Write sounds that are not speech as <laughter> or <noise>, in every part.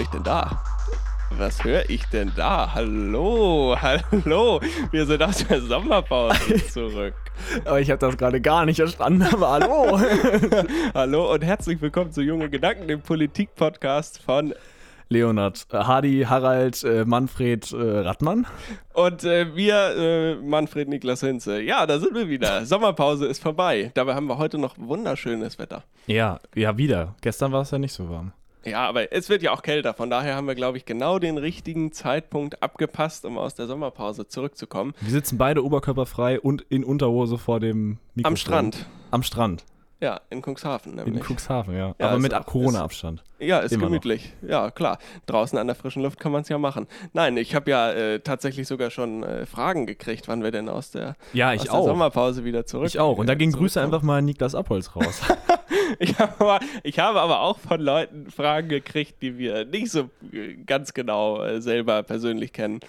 was höre ich denn da? Was höre ich denn da? Hallo, hallo. Wir sind aus der Sommerpause <laughs> zurück. Aber ich habe das gerade gar nicht verstanden, aber hallo. <laughs> hallo und herzlich willkommen zu Junge Gedanken, dem Politik-Podcast von Leonard, äh, Hardy, Harald, äh, Manfred, äh, Radmann. Und äh, wir, äh, Manfred, Niklas Hinze. Ja, da sind wir wieder. <laughs> Sommerpause ist vorbei. Dabei haben wir heute noch wunderschönes Wetter. Ja, ja, wieder. Gestern war es ja nicht so warm. Ja, aber es wird ja auch kälter. Von daher haben wir, glaube ich, genau den richtigen Zeitpunkt abgepasst, um aus der Sommerpause zurückzukommen. Wir sitzen beide oberkörperfrei und in Unterhose vor dem Mikrofon. Am Strand. Am Strand. Ja, in Cuxhaven nämlich. In Cuxhaven, ja. ja Aber mit Corona-Abstand. Ja, ist Immer gemütlich. Noch. Ja, klar. Draußen an der frischen Luft kann man es ja machen. Nein, ich habe ja äh, tatsächlich sogar schon äh, Fragen gekriegt, wann wir denn aus der, ja, aus auch. Sommerpause wieder zurück. Ich auch. Und da ging Grüße einfach mal an Niklas Abholz raus. <laughs> ich, habe aber, ich habe aber auch von Leuten Fragen gekriegt, die wir nicht so äh, ganz genau äh, selber persönlich kennen.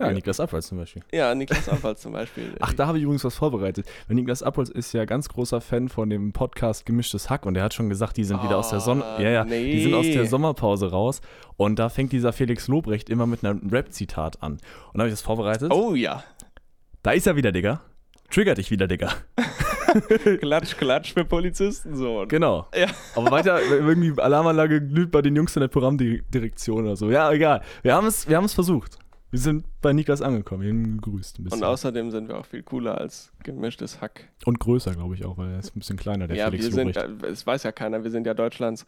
Ja, ja, Niklas Abholz zum Beispiel. Ja, Niklas Abholz zum Beispiel. <laughs> Ach, da habe ich übrigens was vorbereitet. Weil Niklas Abholz ist ja ganz großer Fan von dem Podcast Gemischtes Hack und er hat schon gesagt, die sind oh, wieder aus der Sonne. Ja, ja, nee. die sind aus der Sommerpause raus. Und da fängt dieser Felix Lobrecht immer mit einem Rap-Zitat an. Und da habe ich das vorbereitet. Oh ja. Da ist er wieder, Digga. Trigger dich wieder, Digga. <laughs> klatsch, klatsch für Polizisten so. Genau. Ja. Aber weiter, irgendwie Alarmanlage glüht bei den Jungs in der Programmdirektion oder so. Ja, egal. Wir haben es, wir haben es versucht. Wir sind bei Niklas angekommen, ihn gegrüßt ein bisschen. Und außerdem sind wir auch viel cooler als gemischtes Hack. Und größer, glaube ich auch, weil er ist ein bisschen kleiner, der ja, Felix wir sind, Es weiß ja keiner, wir sind ja Deutschlands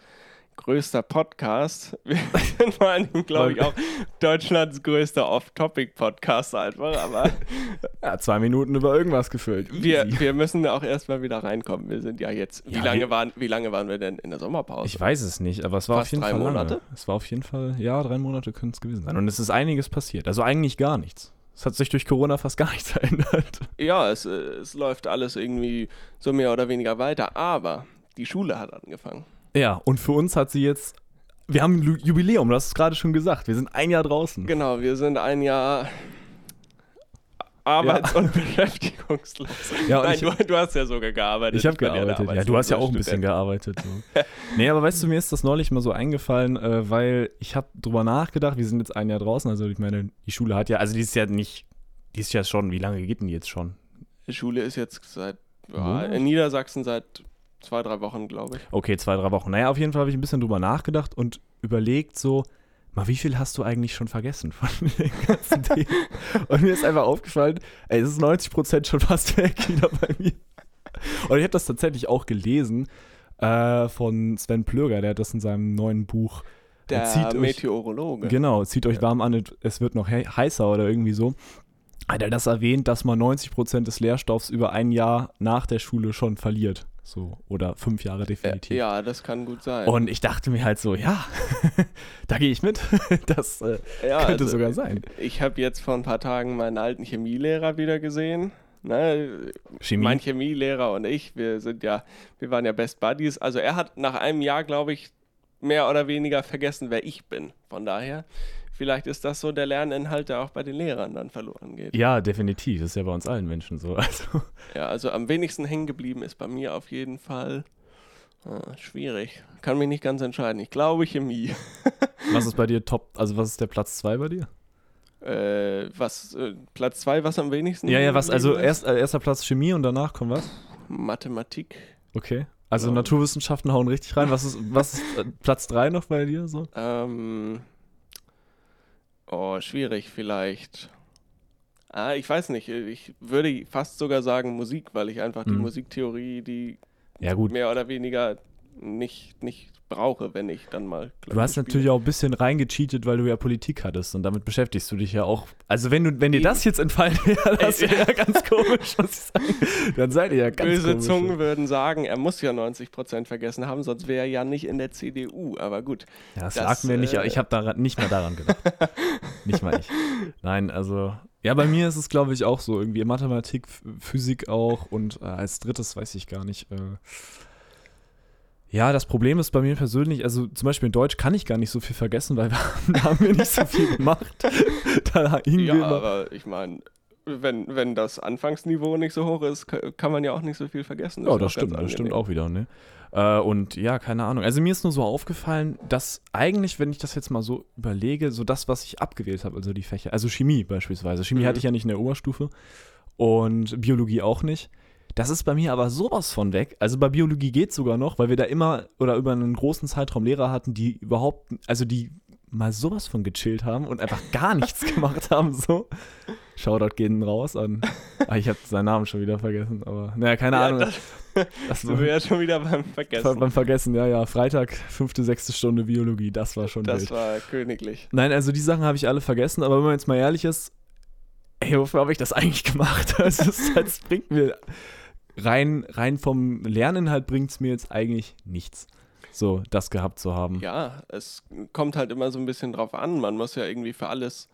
größter Podcast. <laughs> Wir sind vor allem, glaube ich, auch Deutschlands größter Off-Topic-Podcast einfach. Aber <laughs> ja, zwei Minuten über irgendwas gefüllt. Wir, wir müssen auch erstmal wieder reinkommen. Wir sind ja jetzt. Wie, ja, lange waren, wie lange waren wir denn in der Sommerpause? Ich weiß es nicht, aber es war Fast auf jeden drei Fall. Monate? Lange. Es war auf jeden Fall, ja, drei Monate können es gewesen sein. Und es ist einiges passiert. Also eigentlich gar nichts. Es hat sich durch Corona fast gar nichts <laughs> verändert. Ja, es, es läuft alles irgendwie so mehr oder weniger weiter. Aber die Schule hat angefangen. Ja, und für uns hat sie jetzt. Wir haben ein Jubiläum, du hast es gerade schon gesagt. Wir sind ein Jahr draußen. Genau, wir sind ein Jahr arbeits- ja. und beschäftigungslos. Ja, Nein, ich, du, du, hast ja sogar gearbeitet. Ich habe gearbeitet, ja. Du hast ja auch ein bisschen gearbeitet. So. <laughs> nee, aber weißt du, mir ist das neulich mal so eingefallen, äh, weil ich habe drüber nachgedacht, wir sind jetzt ein Jahr draußen, also ich meine, die Schule hat ja, also die ist ja nicht, die ist ja schon, wie lange geht denn die jetzt schon? Die Schule ist jetzt seit, ja, in Niedersachsen seit Zwei, drei Wochen, glaube ich. Okay, zwei, drei Wochen. Naja, auf jeden Fall habe ich ein bisschen drüber nachgedacht und überlegt so, mal, wie viel hast du eigentlich schon vergessen von <laughs> den ganzen <laughs> Themen? Und mir ist einfach aufgefallen, ey, es ist 90 Prozent schon fast <laughs> weg wieder bei mir. Und ich habe das tatsächlich auch gelesen äh, von Sven Plöger, der hat das in seinem neuen Buch. Der zieht Meteorologe. Euch, genau, zieht euch warm an, es wird noch he heißer oder irgendwie so. Hat er das erwähnt, dass man 90 Prozent des Lehrstoffs über ein Jahr nach der Schule schon verliert. So, oder fünf Jahre definitiv. Ja, das kann gut sein. Und ich dachte mir halt so, ja, <laughs> da gehe ich mit. <laughs> Das äh, ja, könnte also, sogar sein. Ich habe jetzt vor ein paar Tagen meinen alten Chemielehrer wieder gesehen. Ne? Chemie? Mein Chemielehrer und ich, wir sind ja, wir waren ja Best Buddies. Also er hat nach einem Jahr, glaube ich, mehr oder weniger vergessen, wer ich bin. Von daher vielleicht ist das so der Lerninhalt, der auch bei den Lehrern dann verloren geht. Ja, definitiv. Das ist ja bei uns allen Menschen so. <laughs> Also. Ja, also am wenigsten hängen geblieben ist bei mir auf jeden Fall ah, schwierig. Kann mich nicht ganz entscheiden. Ich glaube Chemie. <laughs> was ist bei dir top? Also was ist der Platz 2 bei dir? Äh, was, äh, Platz 2, was am wenigsten? Ja, ja, was, also erst, äh, erster Platz Chemie und danach kommt was? Mathematik. Okay. Also ja. Naturwissenschaften hauen richtig rein. Was ist, was ist äh, Platz 3 noch bei dir so? Ähm, Oh, schwierig vielleicht. Ah, ich weiß nicht. Ich würde fast sogar sagen Musik, weil ich einfach die mhm. Musiktheorie, die ja, mehr oder weniger nicht, nicht brauche, wenn ich dann mal. Du hast spiele. natürlich auch ein bisschen reingecheatet, weil du ja Politik hattest und damit beschäftigst du dich ja auch. Also wenn du, wenn dir das jetzt entfallen wäre, das wäre ja ganz komisch, was ich sage. Dann seid ihr ja ganz Böse komisch. Zungen würden sagen, er muss ja 90 Prozent vergessen haben, sonst wäre er ja nicht in der CDU. Aber gut. Ja, das, das lag mir nicht. Äh, ich habe nicht mehr daran gedacht. <laughs> nicht mal ich. Nein, also ja, bei mir ist es, glaube ich, auch so. Irgendwie Mathematik, Physik auch und äh, als drittes weiß ich gar nicht. Äh, ja, das Problem ist bei mir persönlich, also zum Beispiel in Deutsch kann ich gar nicht so viel vergessen, weil <laughs> wir haben, wir nicht so viel gemacht. <laughs> da ja, aber ich meine, wenn, wenn das Anfangsniveau nicht so hoch ist, kann man ja auch nicht so viel vergessen. Das ja, das stimmt, das stimmt auch wieder, ne? Äh, und ja, keine Ahnung. Also mir ist nur so aufgefallen, dass eigentlich, wenn ich das jetzt mal so überlege, so das, was ich abgewählt habe, also die Fächer, also Chemie beispielsweise. Chemie mhm. hatte ich ja nicht in der Oberstufe und Biologie auch nicht. Das ist bei mir aber sowas von weg. Also bei Biologie geht es sogar noch, weil wir da immer oder über einen großen Zeitraum Lehrer hatten, die überhaupt, also die mal sowas von gechillt haben und einfach gar nichts <laughs> gemacht haben. So. Shoutout gehen raus an. Ah, ich habe seinen Namen schon wieder vergessen, aber naja, keine ja, Ahnung. Das, das <laughs> wir ja schon wieder beim Vergessen. Beim Vergessen, ja, ja. Freitag, fünfte, sechste Stunde Biologie, das war schon Das wild. war königlich. Nein, also die Sachen habe ich alle vergessen, aber wenn man jetzt mal ehrlich ist, ey, wofür habe ich das eigentlich gemacht? <laughs> Also es, das bringt mir rein, rein vom Lerninhalt bringt es mir jetzt eigentlich nichts so das gehabt zu haben. Ja, es kommt halt immer so ein bisschen drauf an. Man muss ja irgendwie für alles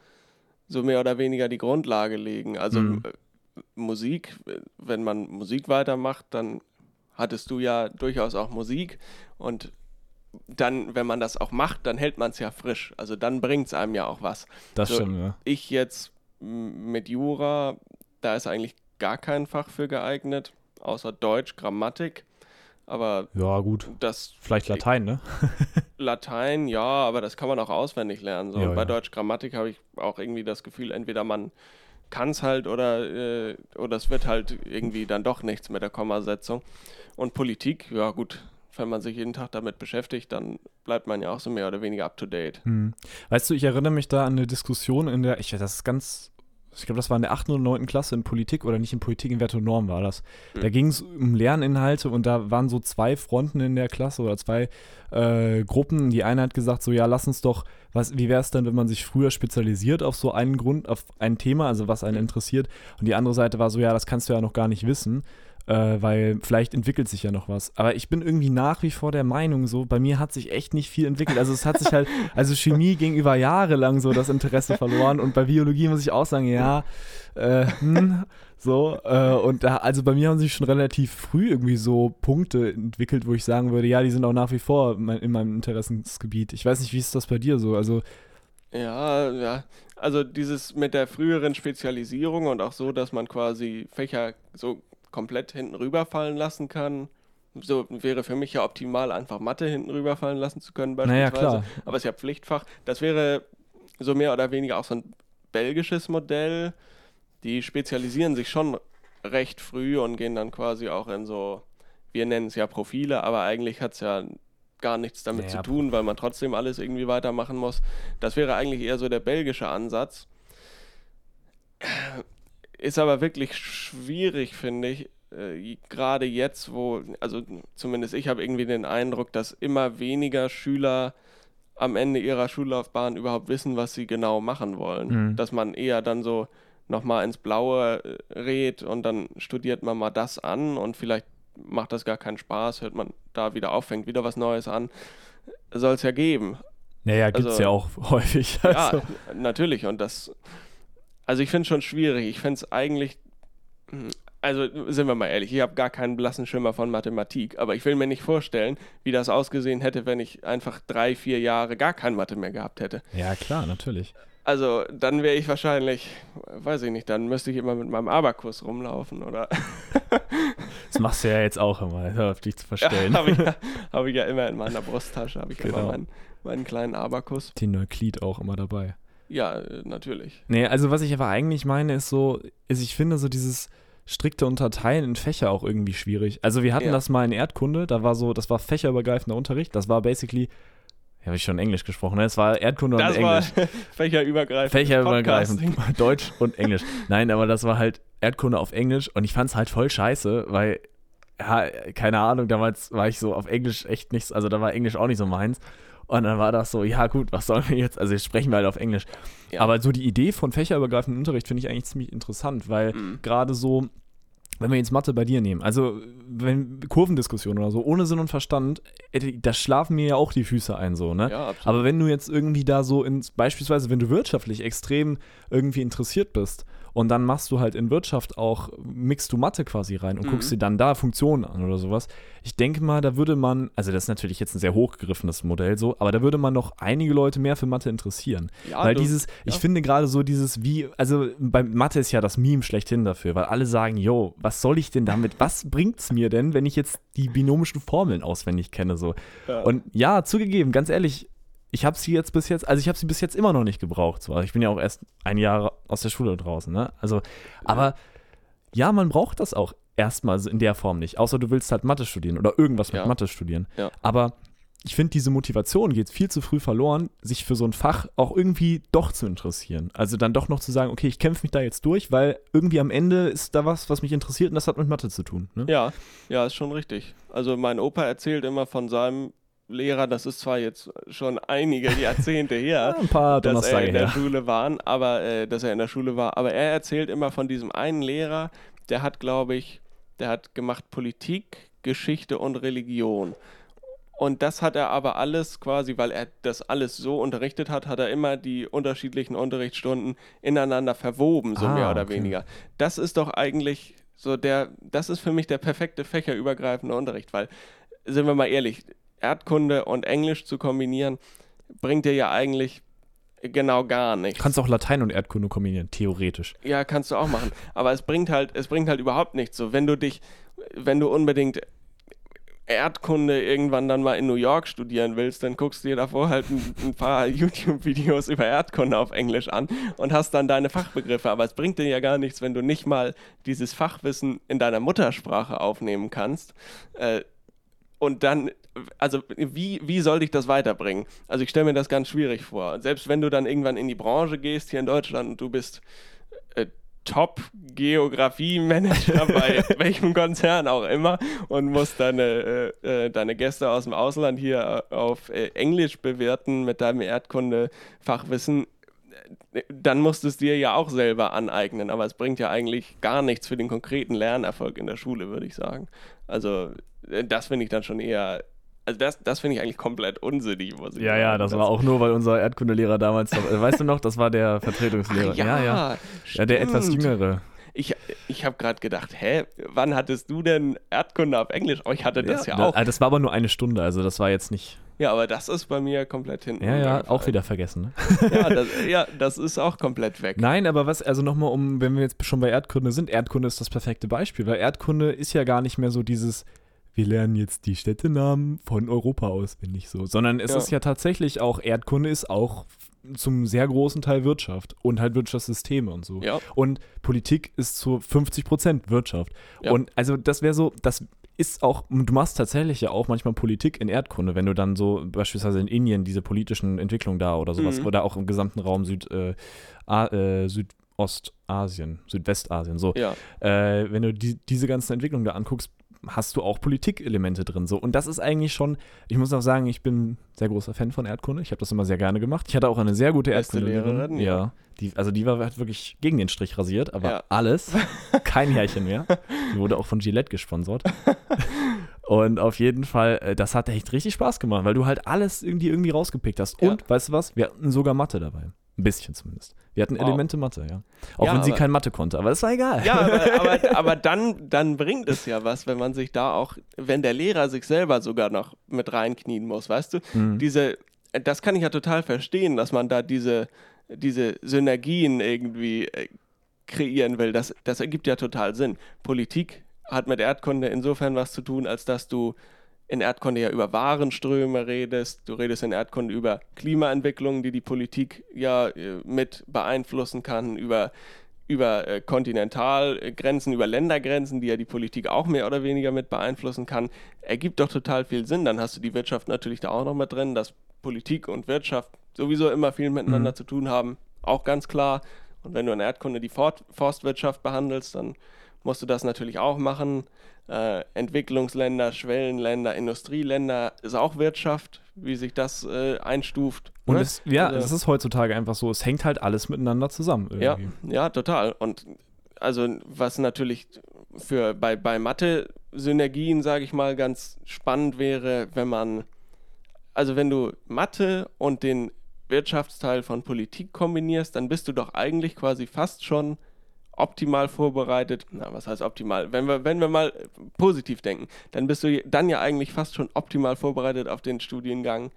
so mehr oder weniger die Grundlage legen. Also mhm. Musik, wenn man Musik weitermacht, dann hattest du ja durchaus auch Musik und dann, wenn man das auch macht, dann hält man es ja frisch. Also dann bringt es einem ja auch was. Das so, stimmt, ja. Ich jetzt mit Jura, da ist eigentlich gar kein Fach für geeignet, außer Deutsch, Grammatik. Aber ja, gut. Das, Vielleicht Latein, ne? <laughs> Latein, ja, aber das kann man auch auswendig lernen. So. Ja, bei ja. Deutsch Grammatik habe ich auch irgendwie das Gefühl, entweder man kann es halt oder, äh, oder es wird halt irgendwie dann doch nichts mit der Kommasetzung. Und Politik, ja gut, wenn man sich jeden Tag damit beschäftigt, dann bleibt man ja auch so mehr oder weniger up to date. Hm. Weißt du, ich erinnere mich da an eine Diskussion in der, ich das ist ganz ich glaube, das war in der 8. oder 9. Klasse in Politik oder nicht in Politik, in Wert und Norm war das. Mhm. Da ging es um Lerninhalte und da waren so zwei Fronten in der Klasse oder zwei äh, Gruppen. Die eine hat gesagt, so ja, lass uns doch, was, wie wäre es denn, wenn man sich früher spezialisiert auf so einen Grund, auf ein Thema, also was einen interessiert. Und die andere Seite war so, ja, das kannst du ja noch gar nicht wissen äh, weil vielleicht entwickelt sich ja noch was. Aber ich bin irgendwie nach wie vor der Meinung, so, bei mir hat sich echt nicht viel entwickelt. Also es hat sich halt, <laughs> also Chemie ging über Jahre lang so das Interesse verloren und bei Biologie muss ich auch sagen, ja, äh, hm, so, äh, und da, also bei mir haben sich schon relativ früh irgendwie so Punkte entwickelt, wo ich sagen würde, ja, die sind auch nach wie vor mein, in meinem Interessensgebiet. Ich weiß nicht, wie ist das bei dir so? Also ja, ja. Also dieses mit der früheren Spezialisierung und auch so, dass man quasi Fächer so komplett hinten rüberfallen lassen kann. So wäre für mich ja optimal, einfach Mathe hinten rüberfallen lassen zu können, beispielsweise. Naja, klar. Aber es ist ja Pflichtfach. Das wäre so mehr oder weniger auch so ein belgisches Modell. Die spezialisieren sich schon recht früh und gehen dann quasi auch in so, wir nennen es ja Profile, aber eigentlich hat es ja gar nichts damit naja, zu tun, weil man trotzdem alles irgendwie weitermachen muss. Das wäre eigentlich eher so der belgische Ansatz. Ist aber wirklich schwierig, finde ich. Äh, Gerade jetzt, wo, also zumindest ich habe irgendwie den Eindruck, dass immer weniger Schüler am Ende ihrer Schullaufbahn überhaupt wissen, was sie genau machen wollen. Mhm. Dass man eher dann so nochmal ins Blaue äh, rät und dann studiert man mal das an und vielleicht macht das gar keinen Spaß, hört man da wieder auf, fängt wieder was Neues an. Soll es ja geben. Naja, gibt es also, ja auch <laughs> häufig. Also. Ja, natürlich. Und das also ich finde es schon schwierig. Ich finde es eigentlich, also sind wir mal ehrlich, ich habe gar keinen blassen Schimmer von Mathematik, aber ich will mir nicht vorstellen, wie das ausgesehen hätte, wenn ich einfach drei, vier Jahre gar kein Mathe mehr gehabt hätte. Ja, klar, natürlich. Also dann wäre ich wahrscheinlich, weiß ich nicht, dann müsste ich immer mit meinem Abakus rumlaufen, oder? <laughs> das machst du ja jetzt auch immer, hör auf dich zu verstellen. <laughs> Ja, habe ich, ja, hab ich ja immer in meiner Brusttasche, habe ich genau. immer meinen, meinen kleinen Abakus. Den Neuklid auch immer dabei. Ja, natürlich. Nee, also was ich aber eigentlich meine, ist so, ist ich finde so dieses strikte Unterteilen in Fächer auch irgendwie schwierig. Also wir hatten ja. das mal in Erdkunde, da war so, das war fächerübergreifender Unterricht, das war basically habe ich schon Englisch gesprochen, ne? Es war Erdkunde das und Englisch. War <laughs> fächerübergreifend. Fächerübergreifend. <laughs> Deutsch und Englisch. Nein, aber das war halt Erdkunde auf Englisch und ich fand es halt voll scheiße, weil, ja, keine Ahnung, damals war ich so auf Englisch echt nichts, also da war Englisch auch nicht so meins. Und dann war das so, ja gut, was sollen wir jetzt? Also jetzt sprechen wir halt auf Englisch. Ja. Aber so die Idee von fächerübergreifendem Unterricht finde ich eigentlich ziemlich interessant, weil mhm. gerade so, wenn wir jetzt Mathe bei dir nehmen, also wenn Kurvendiskussion oder so, ohne Sinn und Verstand, äh, da schlafen mir ja auch die Füße ein, so, ne? Ja. Aber wenn du jetzt irgendwie da so ins, beispielsweise, wenn du wirtschaftlich extrem irgendwie interessiert bist und dann machst du halt in Wirtschaft auch, mixt du Mathe quasi rein und mhm. guckst dir dann da Funktionen an oder sowas. Ich denke mal, da würde man, also das ist natürlich jetzt ein sehr hochgegriffenes Modell so, aber da würde man noch einige Leute mehr für Mathe interessieren. Ja, weil du, dieses, ich ja. finde gerade so dieses wie, also bei Mathe ist ja das Meme schlechthin dafür, weil alle sagen, yo, was soll ich denn damit, was bringt's mir denn, wenn ich jetzt die binomischen Formeln auswendig kenne so. Ja. Und ja, zugegeben, ganz ehrlich, ich habe sie jetzt bis jetzt, also ich habe sie bis jetzt immer noch nicht gebraucht. So. Ich bin ja auch erst ein Jahr aus der Schule draußen, ne? Also, aber ja, man braucht das auch erstmal in der Form nicht. Außer du willst halt Mathe studieren oder irgendwas mit ja. Mathe studieren. Ja. Aber ich finde, diese Motivation geht viel zu früh verloren, sich für so ein Fach auch irgendwie doch zu interessieren. Also dann doch noch zu sagen, okay, ich kämpfe mich da jetzt durch, weil irgendwie am Ende ist da was, was mich interessiert und das hat mit Mathe zu tun. Ne? Ja, ja, ist schon richtig. Also mein Opa erzählt immer von seinem Lehrer, das ist zwar jetzt schon einige Jahrzehnte <laughs> her, ein paar dass er in der her. Schule waren, aber äh, dass er in der Schule war, aber er erzählt immer von diesem einen Lehrer, der hat, glaube ich, der hat gemacht Politik, Geschichte und Religion. Und das hat er aber alles quasi, weil er das alles so unterrichtet hat, hat er immer die unterschiedlichen Unterrichtsstunden ineinander verwoben, so ah, mehr oder okay. weniger. Das ist doch eigentlich so der, das ist für mich der perfekte fächerübergreifende Unterricht, weil, sind wir mal ehrlich, Erdkunde und Englisch zu kombinieren, bringt dir ja eigentlich genau gar nichts. Kannst auch Latein und Erdkunde kombinieren, theoretisch. Ja, kannst du auch machen. Aber es bringt halt, es bringt halt überhaupt nichts. So, wenn du dich, wenn du unbedingt Erdkunde irgendwann dann mal in New York studieren willst, dann guckst du dir davor halt ein, ein paar <laughs> YouTube-Videos über Erdkunde auf Englisch an und hast dann deine Fachbegriffe. Aber es bringt dir ja gar nichts, wenn du nicht mal dieses Fachwissen in deiner Muttersprache aufnehmen kannst. Äh, und dann, also wie, wie soll dich das weiterbringen? Also ich stelle mir das ganz schwierig vor. Selbst wenn du dann irgendwann in die Branche gehst hier in Deutschland und du bist äh, Top-Geografie-Manager <laughs> bei welchem Konzern auch immer und musst deine, äh, äh, deine Gäste aus dem Ausland hier äh, auf äh, Englisch bewerten mit deinem Erdkunde-Fachwissen, äh, dann musst du es dir ja auch selber aneignen. Aber es bringt ja eigentlich gar nichts für den konkreten Lernerfolg in der Schule, würde ich sagen. Also äh, das finde ich dann schon eher also das, das finde ich eigentlich komplett unsinnig. Muss ich ja, sagen. ja, das, das war auch nur, weil unser Erdkundelehrer damals, noch, weißt du noch, das war der <laughs> Vertretungslehrer. Ach, ja, ja, ja. ja, der etwas jüngere. Ich, ich habe gerade gedacht, hä, wann hattest du denn Erdkunde auf Englisch? Oh, ich hatte das ja, ja auch. Das, das war aber nur eine Stunde, also das war jetzt nicht. Ja, aber das ist bei mir komplett hinten. Ja, ja, auch wieder vergessen. Ne? ja, das, ja, das ist auch komplett weg. Nein, aber was, also nochmal um, wenn wir jetzt schon bei Erdkunde sind, Erdkunde ist das perfekte Beispiel, weil Erdkunde ist ja gar nicht mehr so dieses, wir lernen jetzt die Städtenamen von Europa auswendig so, sondern es ja. ist ja tatsächlich auch, Erdkunde ist auch zum sehr großen Teil Wirtschaft und halt Wirtschaftssysteme und so. Ja. Und Politik ist zu 50 Prozent Wirtschaft. Ja. Und also das wäre so, das ist auch, du machst tatsächlich ja auch manchmal Politik in Erdkunde, wenn du dann so beispielsweise in Indien diese politischen Entwicklungen da oder sowas, mhm. oder auch im gesamten Raum Süd, äh, äh, Südostasien, Südwestasien, so. Ja. Äh, wenn du die, diese ganzen Entwicklungen da anguckst, hast du auch Politikelemente drin. So. Und das ist eigentlich schon, ich muss auch sagen, ich bin sehr großer Fan von Erdkunde. Ich habe das immer sehr gerne gemacht. Ich hatte auch eine sehr gute Erdkundelehrerin. Ja. ja. Die, also die war halt wirklich gegen den Strich rasiert, aber ja. alles, <laughs> kein Härchen mehr. Die wurde auch von Gillette gesponsert. <laughs> Und auf jeden Fall, äh, das hat echt richtig Spaß gemacht, weil du halt alles irgendwie, irgendwie rausgepickt hast. Und, ja. weißt du was, wir hatten sogar Mathe dabei. Ein bisschen zumindest. Wir hatten wow. Elemente Mathe, ja. Auch ja, wenn sie kein Mathe konnte, aber das war egal. Ja, aber, aber, <laughs> aber, dann, dann bringt es ja was, wenn man sich da auch, wenn der Lehrer sich selber sogar noch mit reinknien muss, weißt du? Mhm. Diese, das kann ich ja total verstehen, dass man da diese, diese Synergien irgendwie äh, kreieren will. Das, das ergibt ja total Sinn. Politik hat mit Erdkunde insofern was zu tun, als dass du in Erdkunde ja über Warenströme redest, du redest in Erdkunde über Klimaentwicklungen, die die Politik ja äh, mit beeinflussen kann, über, über äh, Kontinentalgrenzen, über Ländergrenzen, die ja die Politik auch mehr oder weniger mit beeinflussen kann, ergibt doch total viel Sinn. Dann hast du die Wirtschaft natürlich da auch noch mit drin, dass Politik und Wirtschaft sowieso immer viel miteinander mhm. zu tun haben, auch ganz klar. Und wenn du in Erdkunde die Fort Forstwirtschaft behandelst, dann musst du das natürlich auch machen. Äh, Entwicklungsländer, Schwellenländer, Industrieländer ist auch Wirtschaft, wie sich das äh, einstuft. Und ne? es, ja, also, es ist heutzutage einfach so, es hängt halt alles miteinander zusammen. Irgendwie. Ja, ja, total. Und also was natürlich für bei, bei Mathe-Synergien, sage ich mal, ganz spannend wäre, wenn man, also wenn du Mathe und den Wirtschaftsteil von Politik kombinierst, dann bist du doch eigentlich quasi fast schon optimal vorbereitet. Na, was heißt optimal? Wenn wir, wenn wir mal positiv denken, dann bist du dann ja eigentlich fast schon optimal vorbereitet auf den Studiengang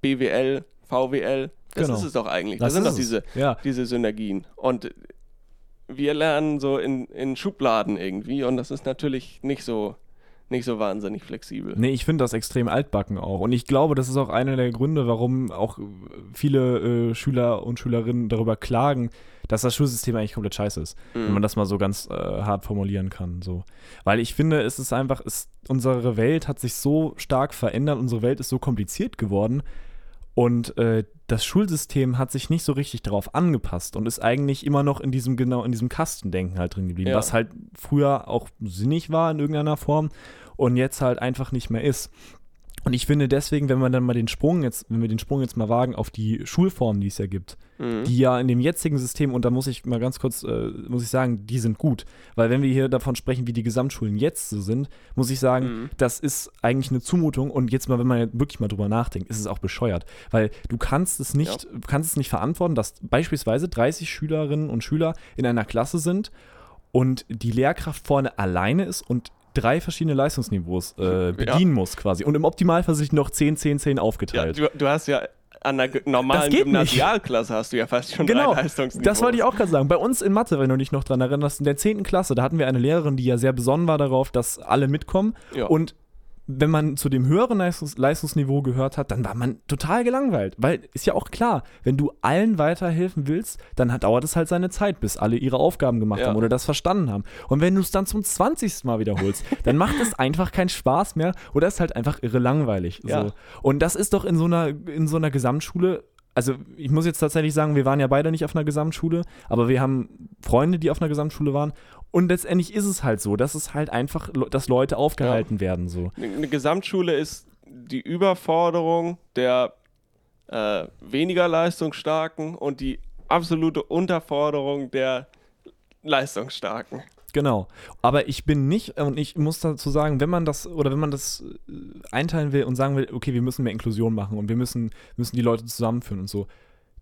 BWL, VWL. Das genau. ist es doch eigentlich. Das, das sind doch diese, ja. diese Synergien. Und wir lernen so in, in Schubladen irgendwie und das ist natürlich nicht so nicht so wahnsinnig flexibel. Nee, ich finde das extrem altbacken auch. Und ich glaube, das ist auch einer der Gründe, warum auch viele äh, Schüler und Schülerinnen darüber klagen, dass das Schulsystem eigentlich komplett scheiße ist. Mhm. Wenn man das mal so ganz äh, hart formulieren kann. So. Weil ich finde, es ist einfach, es, unsere Welt hat sich so stark verändert, unsere Welt ist so kompliziert geworden. Und äh, das Schulsystem hat sich nicht so richtig darauf angepasst und ist eigentlich immer noch in diesem genau in diesem Kastendenken halt drin geblieben, ja. was halt früher auch sinnig war in irgendeiner Form und jetzt halt einfach nicht mehr ist. Und ich finde deswegen, wenn man dann mal den Sprung jetzt, wenn wir den Sprung jetzt mal wagen auf die Schulformen, die es ja gibt, mhm. die ja in dem jetzigen System, und da muss ich mal ganz kurz, äh, muss ich sagen, die sind gut. Weil wenn wir hier davon sprechen, wie die Gesamtschulen jetzt so sind, muss ich sagen, mhm. das ist eigentlich eine Zumutung. Und jetzt mal, wenn man wirklich mal drüber nachdenkt, ist es auch bescheuert. Weil du kannst es nicht, ja. kannst es nicht verantworten, dass beispielsweise 30 Schülerinnen und Schüler in einer Klasse sind und die Lehrkraft vorne alleine ist und drei verschiedene Leistungsniveaus äh, bedienen ja. muss quasi. Und im Optimalfall sich noch 10, 10, 10 aufgeteilt. Ja, du, du hast ja an der normalen Gymnasialklasse hast du ja fast schon genau, drei Leistungsniveaus. Das wollte ich auch gerade sagen. Bei uns in Mathe, wenn du dich noch dran erinnerst, in der 10. Klasse, da hatten wir eine Lehrerin, die ja sehr besonnen war darauf, dass alle mitkommen. Ja. Und wenn man zu dem höheren Leistungs Leistungsniveau gehört hat, dann war man total gelangweilt. Weil ist ja auch klar, wenn du allen weiterhelfen willst, dann hat, dauert es halt seine Zeit, bis alle ihre Aufgaben gemacht ja. haben oder das verstanden haben. Und wenn du es dann zum 20. Mal wiederholst, <laughs> dann macht es einfach keinen Spaß mehr oder ist halt einfach irre langweilig. Ja. So. Und das ist doch in so einer, in so einer Gesamtschule also ich muss jetzt tatsächlich sagen, wir waren ja beide nicht auf einer Gesamtschule, aber wir haben Freunde, die auf einer Gesamtschule waren und letztendlich ist es halt so, dass es halt einfach, dass Leute aufgehalten ja. werden. So. Eine Gesamtschule ist die Überforderung der äh, weniger leistungsstarken und die absolute Unterforderung der leistungsstarken. Genau. Aber ich bin nicht, und ich muss dazu sagen, wenn man das, oder wenn man das äh, einteilen will und sagen will, okay, wir müssen mehr Inklusion machen und wir müssen, müssen die Leute zusammenführen und so,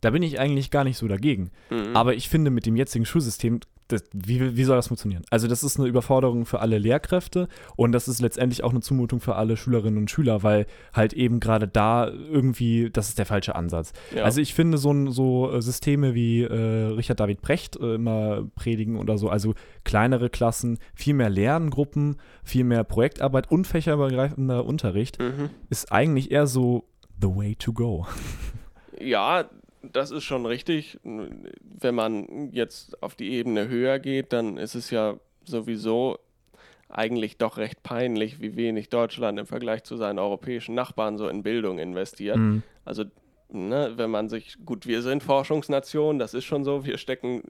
da bin ich eigentlich gar nicht so dagegen. Mhm. Aber ich finde, mit dem jetzigen Schulsystem das, wie, wie soll das funktionieren? Also das ist eine Überforderung für alle Lehrkräfte und das ist letztendlich auch eine Zumutung für alle Schülerinnen und Schüler, weil halt eben gerade da irgendwie, das ist der falsche Ansatz. Ja. Also ich finde so, so äh, Systeme wie äh, Richard David Brecht äh, immer predigen oder so, also kleinere Klassen, viel mehr Lerngruppen, viel mehr Projektarbeit und fächerübergreifender Unterricht, mhm. ist eigentlich eher so the way to go. Ja, das ist schon richtig. Wenn man jetzt auf die Ebene höher geht, dann ist es ja sowieso eigentlich doch recht peinlich, wie wenig Deutschland im Vergleich zu seinen europäischen Nachbarn so in Bildung investiert. Mhm. Also, ne, wenn man sich, gut, wir sind Forschungsnation, das ist schon so, wir stecken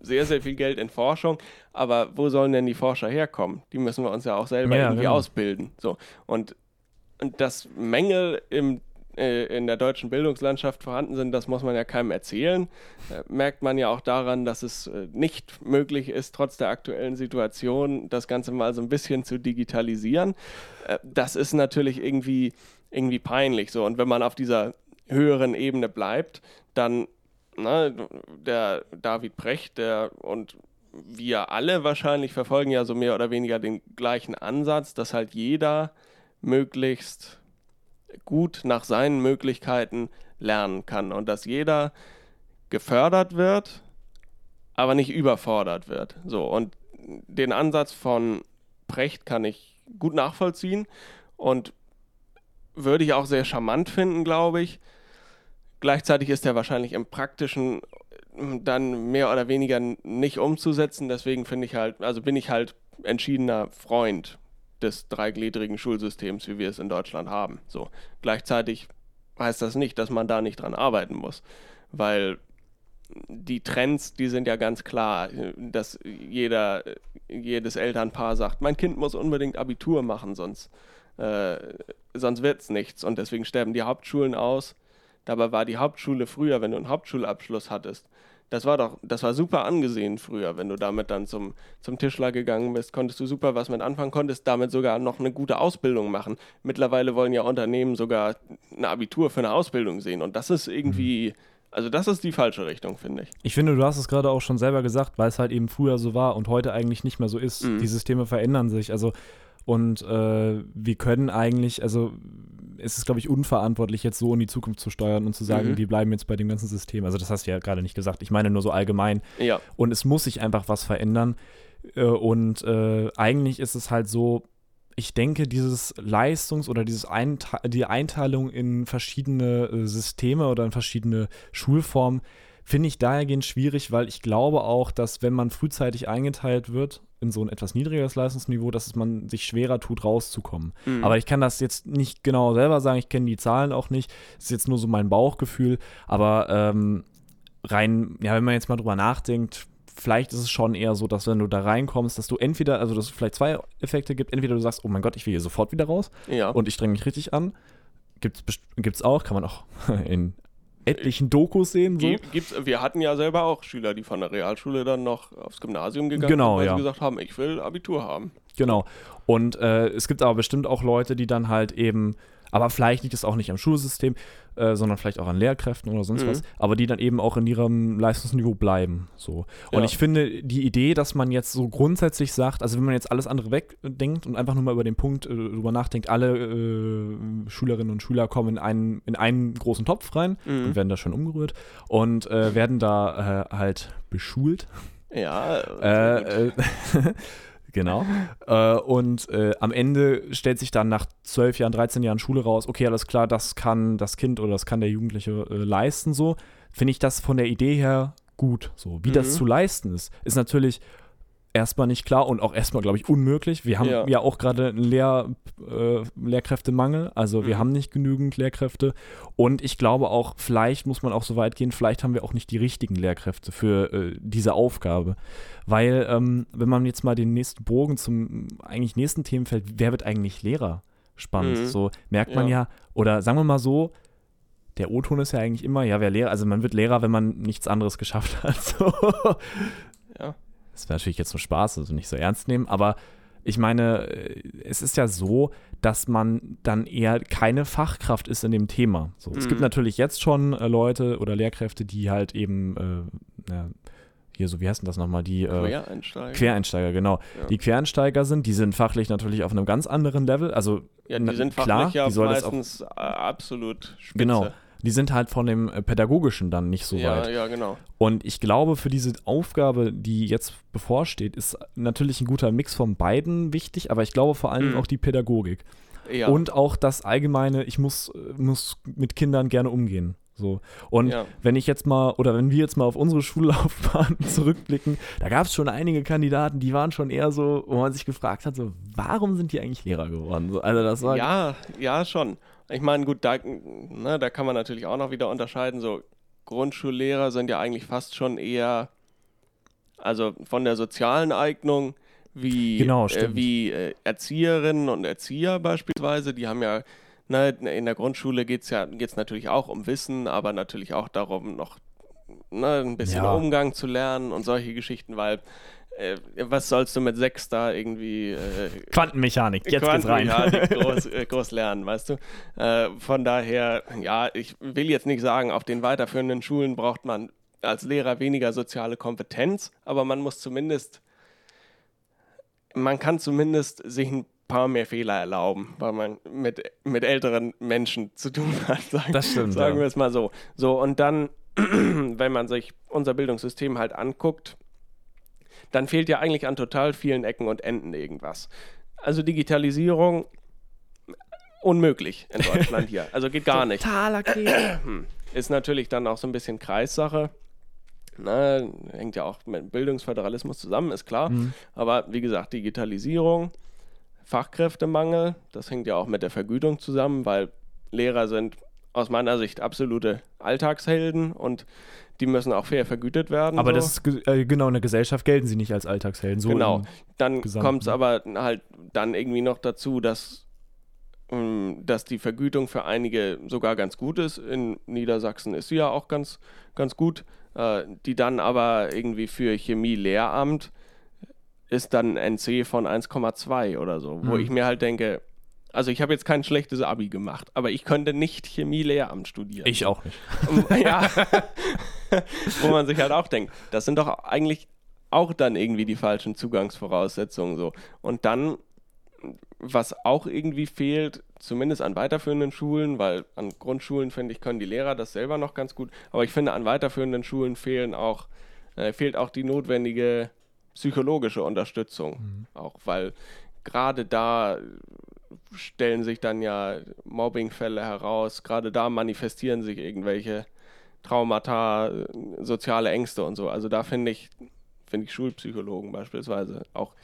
sehr, sehr viel Geld in Forschung, aber wo sollen denn die Forscher herkommen? Die müssen wir uns ja auch selber ja, irgendwie genau. ausbilden. So. Und, und das Mängel im äh, in der deutschen Bildungslandschaft vorhanden sind, das muss man ja keinem erzählen. Äh, merkt man ja auch daran, dass es äh, nicht möglich ist, trotz der aktuellen Situation das Ganze mal so ein bisschen zu digitalisieren. Das ist natürlich irgendwie, irgendwie peinlich so. Und wenn man auf dieser höheren Ebene bleibt, dann na, ne, der David Brecht, der und wir alle wahrscheinlich verfolgen ja so mehr oder weniger den gleichen Ansatz, dass halt jeder möglichst gut nach seinen Möglichkeiten lernen kann und dass jeder gefördert wird, aber nicht überfordert wird. So und den Ansatz von Precht kann ich gut nachvollziehen und würde ich auch sehr charmant finden, glaube ich. Gleichzeitig ist er wahrscheinlich im praktischen dann mehr oder weniger nicht umzusetzen. Deswegen finde ich halt, also bin ich halt entschiedener Freund des dreigliedrigen Schulsystems, wie wir es in Deutschland haben. So. Gleichzeitig heißt das nicht, dass man da nicht dran arbeiten muss, weil die Trends, die sind ja ganz klar, dass jeder, jedes Elternpaar sagt, mein Kind muss unbedingt Abitur machen, sonst, äh, sonst wird es nichts. Und deswegen sterben die Hauptschulen aus. Dabei war die Hauptschule früher, wenn du einen Hauptschulabschluss hattest, das war doch, das war super angesehen früher, wenn du damit dann zum, zum Tischler gegangen bist, konntest du super was mit anfangen, konntest damit sogar noch eine gute Ausbildung machen. Mittlerweile wollen ja Unternehmen sogar ein Abitur für eine Ausbildung sehen und das ist irgendwie Also das ist die falsche Richtung, finde ich. Ich finde, du hast es gerade auch schon selber gesagt, weil es halt eben früher so war und heute eigentlich nicht mehr so ist. Mhm. Die Systeme verändern sich. Also und äh, wir können eigentlich, also es ist, glaube ich, unverantwortlich, jetzt so in die Zukunft zu steuern und zu sagen, mhm. wir bleiben jetzt bei dem ganzen System. Also das hast du ja gerade nicht gesagt. Ich meine nur so allgemein. Ja. Und es muss sich einfach was verändern. Äh, und äh, eigentlich ist es halt so, ich denke, dieses Leistungs- oder dieses Einte die Einteilung in verschiedene äh, Systeme oder in verschiedene Schulformen finde ich dahergehend schwierig, weil ich glaube auch, dass wenn man frühzeitig eingeteilt wird in so ein etwas niedrigeres Leistungsniveau, dass man sich schwerer tut, rauszukommen. Mhm. Aber ich kann das jetzt nicht genau selber sagen, ich kenne die Zahlen auch nicht. Das ist jetzt nur so mein Bauchgefühl. Aber ähm, rein, ja, wenn man jetzt mal drüber nachdenkt, vielleicht ist es schon eher so, dass wenn du da reinkommst, dass du entweder, also dass es vielleicht zwei Effekte gibt, entweder du sagst, oh mein Gott, ich will hier sofort wieder raus ja. und ich strenge mich richtig an. Gibt es auch, kann man auch <laughs> in etlichen Dokus sehen. So. Gibt's, wir hatten ja selber auch Schüler, die von der Realschule dann noch aufs Gymnasium gegangen genau, sind, weil ja. sie gesagt haben, ich will Abitur haben. Genau. Und äh, es gibt aber bestimmt auch Leute, die dann halt eben aber vielleicht liegt es auch nicht am Schulsystem, äh, sondern vielleicht auch an Lehrkräften oder sonst mhm. was, aber die dann eben auch in ihrem Leistungsniveau bleiben. So. Und ja. ich finde die Idee, dass man jetzt so grundsätzlich sagt, also wenn man jetzt alles andere wegdenkt und einfach nur mal über den Punkt äh, drüber nachdenkt, alle äh, Schülerinnen und Schüler kommen in einen, in einen großen Topf rein mhm. und werden da schon umgerührt und äh, werden da äh, halt beschult. Ja. <laughs> Genau. äh, und äh, am Ende stellt sich dann nach 12 Jahren, 13 Jahren Schule raus, okay, alles klar, das kann das Kind oder das kann der Jugendliche äh, leisten, so. Finde ich das von der Idee her gut. So, wie mhm. das zu leisten ist, ist natürlich erstmal nicht klar und auch erstmal, glaube ich, unmöglich. Wir haben ja, ja auch gerade einen Lehr, äh, Lehrkräftemangel, also wir mhm. haben nicht genügend Lehrkräfte und ich glaube auch, vielleicht muss man auch so weit gehen, vielleicht haben wir auch nicht die richtigen Lehrkräfte für äh, diese Aufgabe, weil ähm, wenn man jetzt mal den nächsten Bogen zum eigentlich nächsten Themenfeld, wer wird eigentlich Lehrer? Spannend, mhm. so merkt man ja. ja, oder sagen wir mal so, der O-Ton ist ja eigentlich immer, ja, wer Lehrer, also man wird Lehrer, wenn man nichts anderes geschafft hat. <laughs> So. Ja. Das wäre natürlich jetzt nur Spaß, also nicht so ernst nehmen, aber ich meine, äh, es ist ja so, dass man dann eher keine Fachkraft ist in dem Thema. So, mhm. Es gibt mhm. natürlich jetzt schon äh, Leute oder Lehrkräfte, die halt eben, äh, ja, hier so, wie heißt denn das nochmal? Die äh, Quereinsteiger. Quereinsteiger, genau. Ja. Die Quereinsteiger sind, die sind fachlich natürlich auf einem ganz anderen Level. Also, ja, die sind fachlich klar, ja meistens auch, absolut spitze. Genau die sind halt von dem äh, Pädagogischen dann nicht so ja, weit. Ja, genau. Und ich glaube, für diese Aufgabe, die jetzt bevorsteht, ist natürlich ein guter Mix von beiden wichtig, aber ich glaube vor allem mhm. auch die Pädagogik. Ja. Und auch das allgemeine, ich muss, äh, muss mit Kindern gerne umgehen. So. Und ja. wenn ich jetzt mal, oder wenn wir jetzt mal auf unsere <laughs> Schullaufbahn <laughs> zurückblicken, da gab es schon einige Kandidaten, die waren schon eher so, wo man sich gefragt hat, so, warum sind die eigentlich Lehrer geworden? So, also das war ja, ja, schon. Ich meine, gut, da, ne, da kann man natürlich auch noch wieder unterscheiden. So, Grundschullehrer sind ja eigentlich fast schon eher, also von der sozialen Eignung, wie, genau, äh, wie äh, Erzieherinnen und Erzieher beispielsweise. Die haben ja, ne, in der Grundschule geht es ja geht's natürlich auch um Wissen, aber natürlich auch darum, noch ne, ein bisschen ja. Umgang zu lernen und solche Geschichten, weil äh, was sollst du mit sechs da irgendwie. Äh, Quantenmechanik, jetzt Quantenmechanik geht's rein. <laughs> groß, äh, groß lernen, weißt du? Äh, von daher, ja, ich will jetzt nicht sagen, auf den weiterführenden Schulen braucht man als Lehrer weniger soziale Kompetenz, aber man muss zumindest, man kann zumindest sich ein paar mehr Fehler erlauben, weil man mit, mit älteren Menschen zu tun hat. Sagen, das stimmt. Sagen ja. wir es mal so. So, und dann, <clears throat> wenn man sich unser Bildungssystem halt anguckt, dann fehlt ja eigentlich an total vielen Ecken und Enden irgendwas. Also Digitalisierung unmöglich in Deutschland hier. Also geht gar nicht. Totaler Krieg. Ist natürlich dann auch so ein bisschen Kreissache. Na, hängt ja auch mit Bildungsföderalismus zusammen, ist klar. Mhm. Aber wie gesagt, Digitalisierung, Fachkräftemangel, das hängt ja auch mit der Vergütung zusammen, weil Lehrer sind aus meiner Sicht absolute Alltagshelden und die müssen auch fair vergütet werden. Aber so. das ist äh, genau in der Gesellschaft gelten sie nicht als Alltagshelden. So genau. Dann kommt es aber halt dann irgendwie noch dazu, dass, ähm, dass die Vergütung für einige sogar ganz gut ist. In Niedersachsen ist sie ja auch ganz, ganz gut. Äh, die dann aber irgendwie für Chemie-Lehramt ist dann ein NC von 1,2 oder so, wo mhm. ich mir halt denke, Also ich habe jetzt kein schlechtes Abi gemacht, aber ich könnte nicht Chemie-Lehramt studieren. Ich auch nicht. <laughs> ja. Wo man sich halt auch denkt, das sind doch eigentlich auch dann irgendwie die falschen Zugangsvoraussetzungen so. Und dann, was auch irgendwie fehlt, zumindest an weiterführenden Schulen, weil an Grundschulen, finde ich, können die Lehrer das selber noch ganz gut, aber ich finde, an weiterführenden Schulen fehlen auch, äh, fehlt auch die notwendige psychologische Unterstützung. Mhm. Auch weil gerade da stellen sich dann ja Mobbingfälle heraus, gerade da manifestieren sich irgendwelche Traumata, soziale Ängste und so. Also da finde ich, finde ich Schulpsychologen beispielsweise auch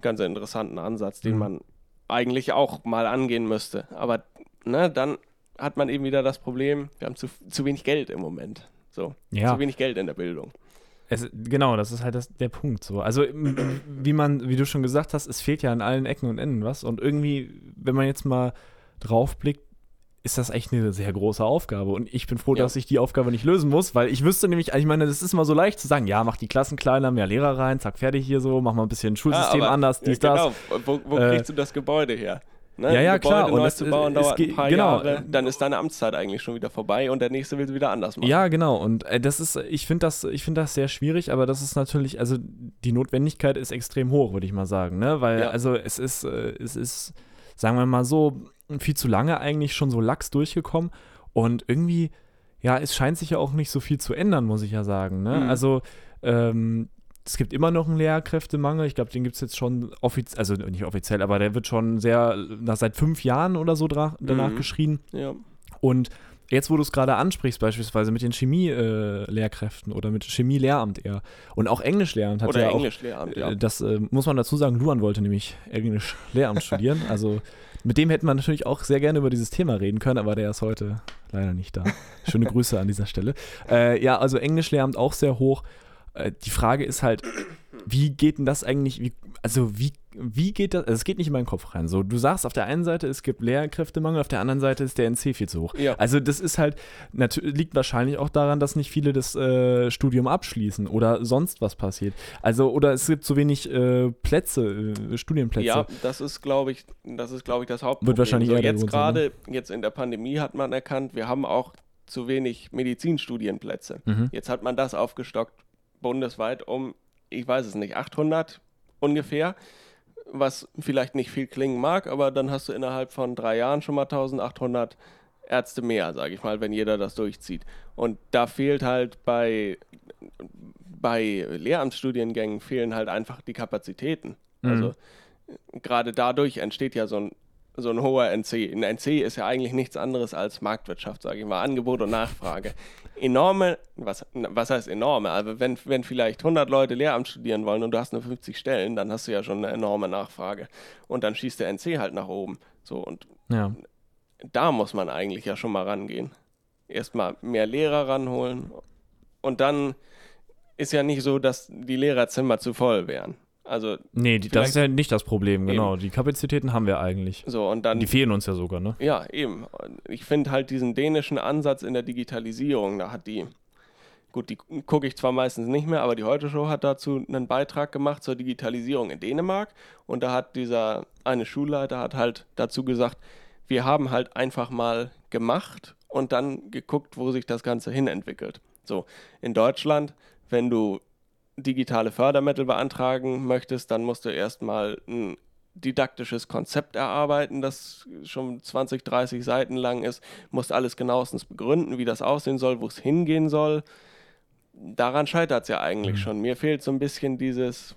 ganz interessanten Ansatz, den mhm. man eigentlich auch mal angehen müsste. Aber ne, dann hat man eben wieder das Problem, wir haben zu, zu wenig Geld im Moment. So, ja. zu wenig Geld in der Bildung. Es, genau, das ist halt das, der Punkt so. Also, wie man, wie du schon gesagt hast, es fehlt ja an allen Ecken und Enden was. Und irgendwie, wenn man jetzt mal drauf blickt, ist das echt eine sehr große Aufgabe. Und ich bin froh, ja. dass ich die Aufgabe nicht lösen muss, weil ich wüsste nämlich, ich meine, das ist immer so leicht zu sagen, ja, mach die Klassen kleiner, mehr Lehrer rein, zack, fertig hier so, mach mal ein bisschen Schulsystem ja, aber, anders, dies, ja, genau. das. Wo, wo äh, kriegst du das Gebäude her? Ne? Ja, ja, klar. Und es, zu bauen dauert ein paar genau. Jahre, dann ist deine Amtszeit eigentlich schon wieder vorbei und der nächste will es wieder anders machen. Ja, genau. Und äh, das ist, ich finde das, ich das sehr schwierig, aber das ist natürlich, also die Notwendigkeit ist extrem hoch, würde ich mal sagen, ne? Weil, ja. also es ist, äh, es ist, sagen wir mal so, viel zu lange eigentlich schon so lax durchgekommen und irgendwie, ja, es scheint sich ja auch nicht so viel zu ändern, muss ich ja sagen, ne? Mhm. Also, ähm, es gibt immer noch einen Lehrkräftemangel. Ich glaube, den gibt es jetzt schon offiziell, also nicht offiziell, aber der wird schon sehr, nach, seit fünf Jahren oder so danach mhm. geschrien. Ja. Und jetzt, wo du es gerade ansprichst, beispielsweise mit den Chemie-Lehrkräften äh, oder mit Chemie-Lehramt eher und auch Englisch-Lehramt hat oder ja Englisch-Lehramt, ja. Äh, das äh, muss man dazu sagen, Luan wollte nämlich Englisch-Lehramt studieren. <laughs> Also mit dem hätten wir natürlich auch sehr gerne über dieses Thema reden können, aber der ist heute leider nicht da. Schöne Grüße an dieser Stelle. Äh, ja, also Englisch-Lehramt auch sehr hoch äh, die Frage ist halt, wie geht denn das eigentlich, wie, also wie, wie geht das, also es geht nicht in meinen Kopf rein. So, du sagst auf der einen Seite, es gibt Lehrkräftemangel, auf der anderen Seite ist der NC viel zu hoch. Ja. Also das ist halt, liegt wahrscheinlich auch daran, dass nicht viele das äh, Studium abschließen oder sonst was passiert. Also, oder es gibt zu wenig äh, Plätze, äh, Studienplätze. Ja, das ist, glaube ich, das ist, glaube ich, das Hauptproblem. Wird wahrscheinlich so, jetzt gerade, ne? jetzt in der Pandemie hat man erkannt, wir haben auch zu wenig Medizinstudienplätze. Mhm. Jetzt hat man das aufgestockt bundesweit um, ich weiß es nicht, 800 ungefähr, was vielleicht nicht viel klingen mag, aber dann hast du innerhalb von drei Jahren schon mal 1800 Ärzte mehr, sage ich mal, wenn jeder das durchzieht. Und da fehlt halt bei, bei Lehramtsstudiengängen fehlen halt einfach die Kapazitäten. Mhm. Also gerade dadurch entsteht ja so ein so ein hoher NC. Ein NC ist ja eigentlich nichts anderes als Marktwirtschaft, sage ich mal, Angebot und Nachfrage. Enorme, was, was heißt enorme? Also wenn, wenn vielleicht 100 Leute Lehramt studieren wollen und du hast nur 50 Stellen, dann hast du ja schon eine enorme Nachfrage. Und dann schießt der NC halt nach oben. So und ja. da muss man eigentlich ja schon mal rangehen. Erstmal mehr Lehrer ranholen und dann ist ja nicht so, dass die Lehrerzimmer zu voll wären. Also nee, die, das ist ja nicht das Problem, genau. Eben. Die Kapazitäten haben wir eigentlich. So, und dann, die fehlen uns ja sogar, ne? Ja, eben. Ich finde halt diesen dänischen Ansatz in der Digitalisierung, da hat die, gut, die gucke ich zwar meistens nicht mehr, aber die Heute Show hat dazu einen Beitrag gemacht zur Digitalisierung in Dänemark. Und da hat dieser eine Schulleiter hat halt dazu gesagt, wir haben halt einfach mal gemacht und dann geguckt, wo sich das Ganze hin entwickelt. So, in Deutschland, wenn du digitale Fördermittel beantragen möchtest, dann musst du erstmal ein didaktisches Konzept erarbeiten, das schon 20, 30 Seiten lang ist, musst alles genauestens begründen, wie das aussehen soll, wo es hingehen soll. Daran scheitert es ja eigentlich mhm. schon. Mir fehlt so ein bisschen dieses,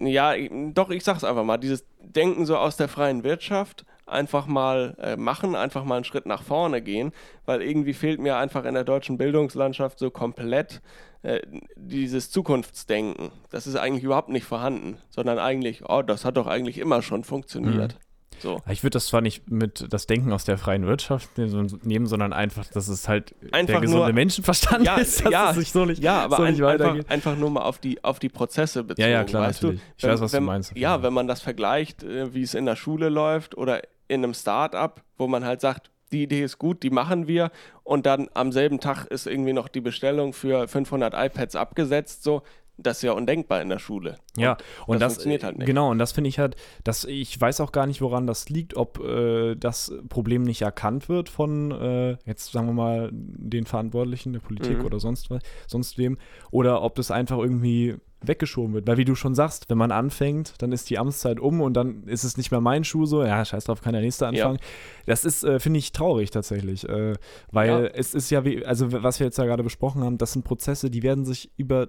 ja, doch, ich sag's einfach mal, dieses Denken so aus der freien Wirtschaft, einfach mal äh, machen, einfach mal einen Schritt nach vorne gehen, weil irgendwie fehlt mir einfach in der deutschen Bildungslandschaft so komplett äh, dieses Zukunftsdenken. Das ist eigentlich überhaupt nicht vorhanden, sondern eigentlich, oh, das hat doch eigentlich immer schon funktioniert. Mhm. So. Ich würde das zwar nicht mit das Denken aus der freien Wirtschaft nehmen, sondern einfach, dass es halt einfach der gesunde nur, Menschenverstand ja, ist, dass ja, es sich so nicht, ja, aber so nicht ein, einfach, einfach, nur mal auf die, auf die Prozesse bezogen. Ja, ja, klar, weißt natürlich. Du? Ich wenn, weiß, was wenn, du meinst. Ja, wenn man das vergleicht, äh, wie es in der Schule läuft oder in einem Start-up, wo man halt sagt, die Idee ist gut, die machen wir und dann am selben Tag ist irgendwie noch die Bestellung für 500 iPads abgesetzt, so, das ist ja undenkbar in der Schule. Und ja, und das, das funktioniert halt nicht. Genau, und das finde ich halt, dass ich weiß auch gar nicht, woran das liegt, ob äh, das Problem nicht erkannt wird von äh, jetzt sagen wir mal den Verantwortlichen der Politik mhm. oder sonst was, sonst wem, oder ob das einfach irgendwie weggeschoben wird. Weil wie du schon sagst, wenn man anfängt, dann ist die Amtszeit um und dann ist es nicht mehr mein Schuh so, ja, scheiß drauf, kann der nächste anfangen. Ja. Das ist, äh, finde ich, traurig tatsächlich. Äh, weil ja. es ist ja, wie, also was wir jetzt ja gerade besprochen haben, das sind Prozesse, die werden sich über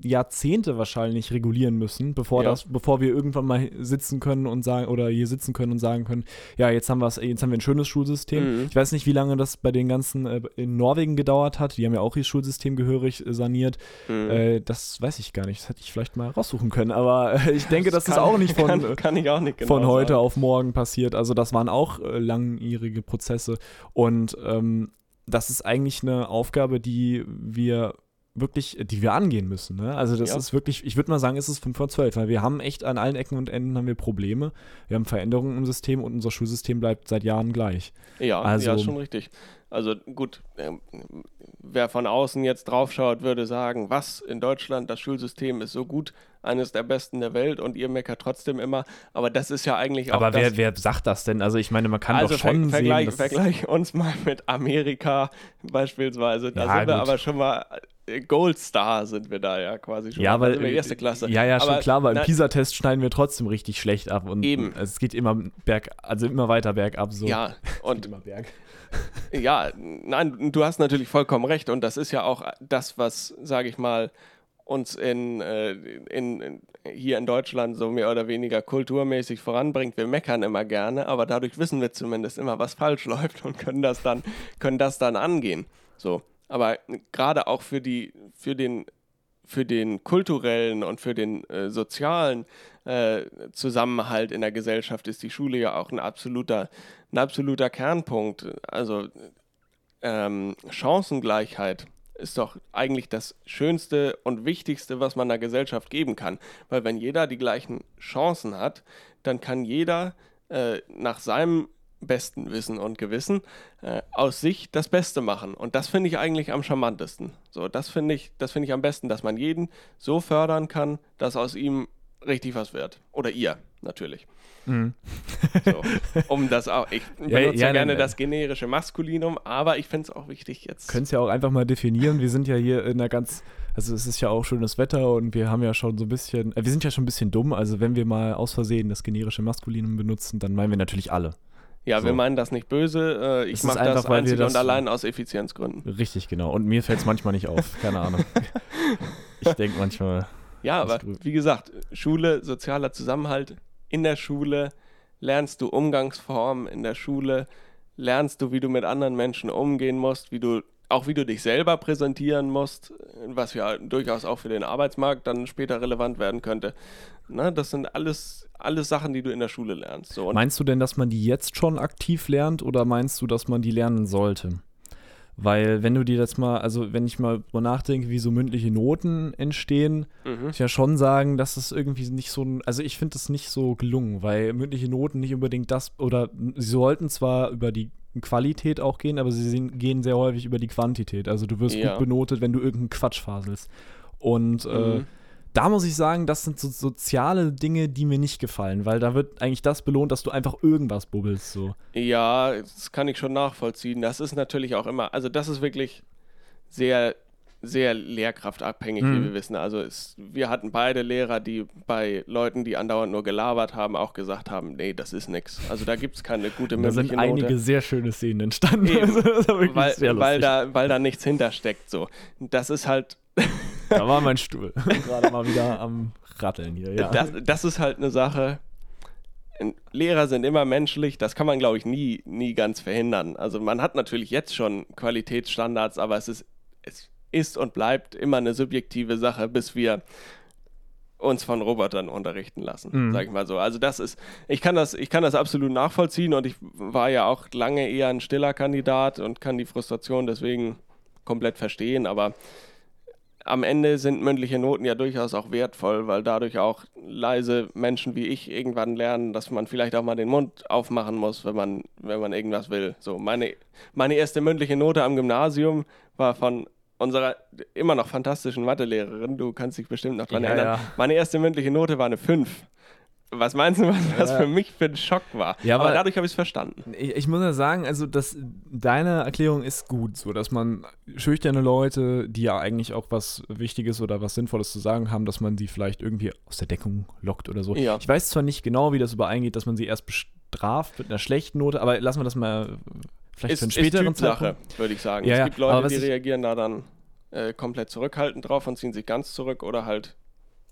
Jahrzehnte wahrscheinlich regulieren müssen, bevor ja. das, bevor wir irgendwann mal sitzen können und sagen, oder hier sitzen können und sagen können, ja, jetzt haben wir jetzt haben wir ein schönes Schulsystem. Mhm. Ich weiß nicht, wie lange das bei den ganzen äh, in Norwegen gedauert hat. Die haben ja auch ihr Schulsystem gehörig äh, saniert. Mhm. Äh, das weiß ich gar nicht. Das hätte ich vielleicht mal raussuchen können. Aber <laughs> ich denke, das, das kann, ist <laughs> auch nicht von, kann, kann auch nicht genau von heute sagen. auf morgen passiert. Also das waren auch äh, langjährige Prozesse. Und ähm, das ist eigentlich eine Aufgabe, die wir wirklich, die wir angehen müssen. Ne? Also das ja. ist wirklich, ich würde mal sagen, ist es 5 vor 12, weil wir haben echt an allen Ecken und Enden haben wir Probleme. Wir haben Veränderungen im System und unser Schulsystem bleibt seit Jahren gleich. Ja, also, ja, ist schon richtig. Also gut, äh, wer von außen jetzt draufschaut, würde sagen, was in Deutschland, das Schulsystem ist so gut, eines der besten der Welt und ihr meckert trotzdem immer. Aber das ist ja eigentlich auch. Aber wer, wer sagt das denn? Also ich meine, man kann also doch schon ver vergleich, sehen. Vergleich uns mal mit Amerika beispielsweise. Da ja, sind wir aber schon mal Gold Star sind wir da ja quasi schon. Ja, weil, erste Klasse. Ja, ja, schon aber, klar, weil im PISA-Test schneiden wir trotzdem richtig schlecht ab und eben. es geht immer berg, also immer weiter bergab so. Ja, <laughs> und immer berg. <laughs> Ja, nein, du hast natürlich vollkommen recht und das ist ja auch das, was, sage ich mal, uns in, äh, in, in, hier in Deutschland so mehr oder weniger kulturmäßig voranbringt. Wir meckern immer gerne, aber dadurch wissen wir zumindest immer, was falsch <laughs> läuft und können das dann, können das dann angehen. So. Aber gerade auch für, die, für, den, für den kulturellen und für den äh, sozialen äh, Zusammenhalt in der Gesellschaft ist die Schule ja auch ein absoluter, ein absoluter Kernpunkt. Also ähm, Chancengleichheit ist doch eigentlich das Schönste und Wichtigste, was man der Gesellschaft geben kann. Weil wenn jeder die gleichen Chancen hat, dann kann jeder äh, nach seinem besten Wissen und Gewissen äh, aus sich das Beste machen. Und das finde ich eigentlich am charmantesten. So, das finde ich, das finde ich am besten, dass man jeden so fördern kann, dass aus ihm richtig was wird. Oder ihr, natürlich. Mhm. So, um das auch, ich <laughs> benutze ja, ja, gerne nein, das generische Maskulinum, aber ich finde es auch wichtig jetzt. Können es ja auch einfach mal definieren. Wir sind ja hier in einer ganz, also es ist ja auch schönes Wetter und wir haben ja schon so ein bisschen, äh, wir sind ja schon ein bisschen dumm, also wenn wir mal aus Versehen das generische Maskulinum benutzen, dann meinen wir natürlich alle. Ja, so. wir meinen das nicht böse. Äh, ich mache das einzig das und allein aus Effizienzgründen. Richtig, genau. Und mir fällt es manchmal nicht auf. Keine Ahnung. <laughs> ich denke manchmal. Ja, aber wie gesagt, Schule, sozialer Zusammenhalt. In der Schule lernst du Umgangsformen. In der Schule lernst du, wie du mit anderen Menschen umgehen musst, wie du auch wie du dich selber präsentieren musst, was ja durchaus auch für den Arbeitsmarkt dann später relevant werden könnte. Na, das sind alles, alles Sachen, die du in der Schule lernst. So, meinst du denn, dass man die jetzt schon aktiv lernt oder meinst du, dass man die lernen sollte? Weil, wenn du dir das mal, also wenn ich mal drüber nachdenke, wie so mündliche Noten entstehen, mhm. ich ja schon sagen, dass es irgendwie nicht so, also ich finde das nicht so gelungen, weil mündliche Noten nicht unbedingt das, oder sie sollten zwar über die Qualität auch gehen, aber sie gehen sehr häufig über die Quantität. Also du wirst ja. gut benotet, wenn du irgendeinen Quatsch faselst. Und äh, mhm. äh, da muss ich sagen, das sind so soziale Dinge, die mir nicht gefallen, weil da wird eigentlich das belohnt, dass du einfach irgendwas bubbelst. So. Ja, das kann ich schon nachvollziehen. Das ist natürlich auch immer, also das ist wirklich sehr sehr lehrkraftabhängig, mhm. wie wir wissen. Also es, wir hatten beide Lehrer, die bei Leuten, die andauernd nur gelabert haben, auch gesagt haben, nee, das ist nichts. Also da gibt es keine gute Möglichkeit. <laughs> Da sind einige sehr schöne Szenen entstanden. Also, <laughs> weil, weil, da, weil da nichts hintersteckt. So. Das ist halt... <laughs> da war mein Stuhl. Gerade mal wieder am Ratteln hier, ja. Das, das ist halt eine Sache... Lehrer sind immer menschlich, das kann man, glaube ich, nie, nie ganz verhindern. Also man hat natürlich jetzt schon Qualitätsstandards, aber es ist, es ist und bleibt immer eine subjektive Sache, bis wir uns von Robotern unterrichten lassen, mhm. sag ich mal so. Also das ist, ich kann das, ich kann das absolut nachvollziehen und ich war ja auch lange eher ein stiller Kandidat und kann die Frustration deswegen komplett verstehen, aber am Ende sind mündliche Noten ja durchaus auch wertvoll, weil dadurch auch leise Menschen wie ich irgendwann lernen, dass man vielleicht auch mal den Mund aufmachen muss, wenn man, wenn man irgendwas will. So, meine, meine erste mündliche Note am Gymnasium war von unserer immer noch fantastischen Mathelehrerin, du kannst dich bestimmt noch dran ja, erinnern, ja. meine erste mündliche Note war eine 5. Was meinst du, was das für mich für ein Schock war? Ja, aber, aber dadurch habe ich es verstanden. Ich, ich, muss ja sagen, also das, deine Erklärung ist gut, so dass man schüchterne Leute, die ja eigentlich auch was Wichtiges oder was Sinnvolles zu sagen haben, dass man sie vielleicht irgendwie aus der Deckung lockt oder so. Ja. Ich weiß zwar nicht genau, wie das übereingeht, dass man sie erst bestraft mit einer schlechten Note, aber lassen wir das mal vielleicht ist, für einen späteren ist Sache, würde ich sagen. Ja, es gibt Leute, die reagieren da dann äh, komplett zurückhaltend drauf und ziehen sich ganz zurück oder halt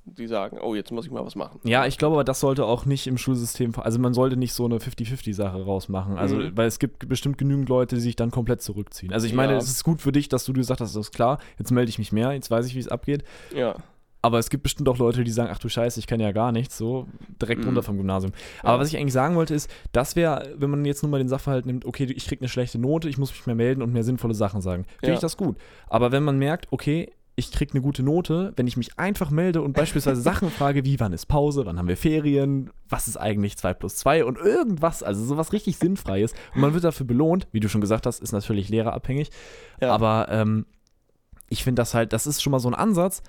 die sagen, oh, jetzt muss ich mal was machen. Ja, ich glaube aber, das sollte auch nicht im Schulsystem, also man sollte nicht so eine 50-50-Sache rausmachen. Also, mhm. weil es gibt bestimmt genügend Leute, die sich dann komplett zurückziehen. Also ich meine, es ist gut für dich, dass du gesagt hast, das ist klar, jetzt melde ich mich mehr, jetzt weiß ich, wie es abgeht. Ja. Aber es gibt bestimmt auch Leute, die sagen, ach du Scheiße, ich kann ja gar nichts, so direkt mhm. runter vom Gymnasium. Aber ja. was ich eigentlich sagen wollte ist, das wäre, wenn man jetzt nur mal den Sachverhalt nimmt, okay, ich kriege eine schlechte Note, ich muss mich mehr melden und mehr sinnvolle Sachen sagen, finde ja. ich das gut. Aber wenn man merkt, okay, ich kriege eine gute Note, wenn ich mich einfach melde und beispielsweise <laughs> Sachen frage, wie wann ist Pause, wann haben wir Ferien, was ist eigentlich 2 plus 2 und irgendwas, also sowas richtig Sinnfreies. Und man wird dafür belohnt, wie du schon gesagt hast, ist natürlich lehrerabhängig. Ja. Aber ähm, ich finde das halt, das ist schon mal so ein Ansatz,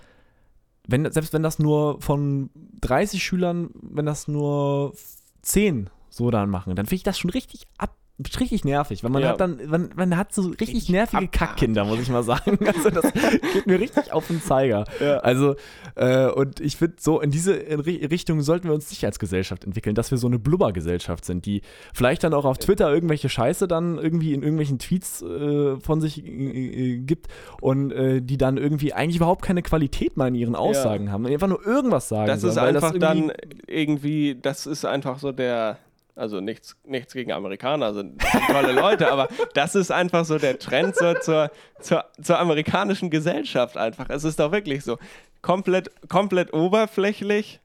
wenn, selbst wenn das nur von 30 Schülern, wenn das nur 10 so dann machen, dann finde ich das schon richtig ab richtig nervig, weil man ja. hat dann, man, man hat so richtig, richtig nervige Kackkinder, muss ich mal sagen. <laughs> Also das geht mir richtig auf den Zeiger. Ja. Also, äh, und ich finde, so in diese Richtung sollten wir uns nicht als Gesellschaft entwickeln, dass wir so eine Blubbergesellschaft sind, die vielleicht dann auch auf Twitter irgendwelche Scheiße dann irgendwie in irgendwelchen Tweets äh, von sich äh, gibt und äh, die dann irgendwie eigentlich überhaupt keine Qualität mal in ihren Aussagen ja. haben. Einfach nur irgendwas sagen. Das ist einfach das dann irgendwie, das ist einfach so der also nichts, nichts gegen Amerikaner, sind, tolle Leute, aber das ist einfach so der Trend so zur, zur, zur amerikanischen Gesellschaft einfach. Es ist doch wirklich so. Komplett, komplett oberflächlich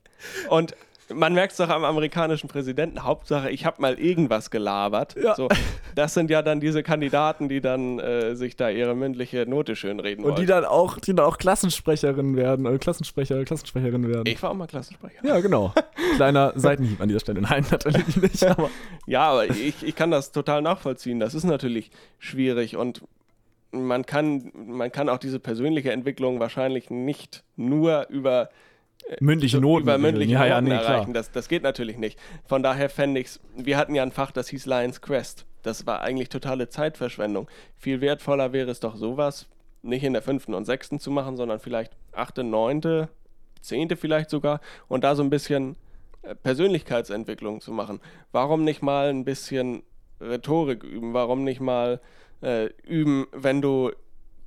und man merkt es doch am amerikanischen Präsidenten. Hauptsache, ich habe mal irgendwas gelabert. Ja. So, das sind ja dann diese Kandidaten, die dann äh, sich da ihre mündliche Note schönreden Und wollen. die dann auch, die dann auch Klassensprecherin werden, äh, Klassensprecher, Klassensprecherin werden. Ich war auch mal Klassensprecher. Ja, genau. <laughs> Kleiner Seitenhieb an dieser Stelle. Nein, natürlich nicht. Aber. Ja, aber ich, ich kann das total nachvollziehen. Das ist natürlich schwierig und man kann, man kann auch diese persönliche Entwicklung wahrscheinlich nicht nur über mündliche Noten über mündliche ja, Noten ja, nee, erreichen. Das, das geht natürlich nicht. Von daher fände ich es, wir hatten ja ein Fach, das hieß Lions Quest. Das war eigentlich totale Zeitverschwendung. Viel wertvoller wäre es doch sowas, nicht in der fünften und sechsten zu machen, sondern vielleicht achte, neunte, zehnte vielleicht sogar und da so ein bisschen äh, Persönlichkeitsentwicklung zu machen. Warum nicht mal ein bisschen Rhetorik üben? Warum nicht mal äh, üben, wenn du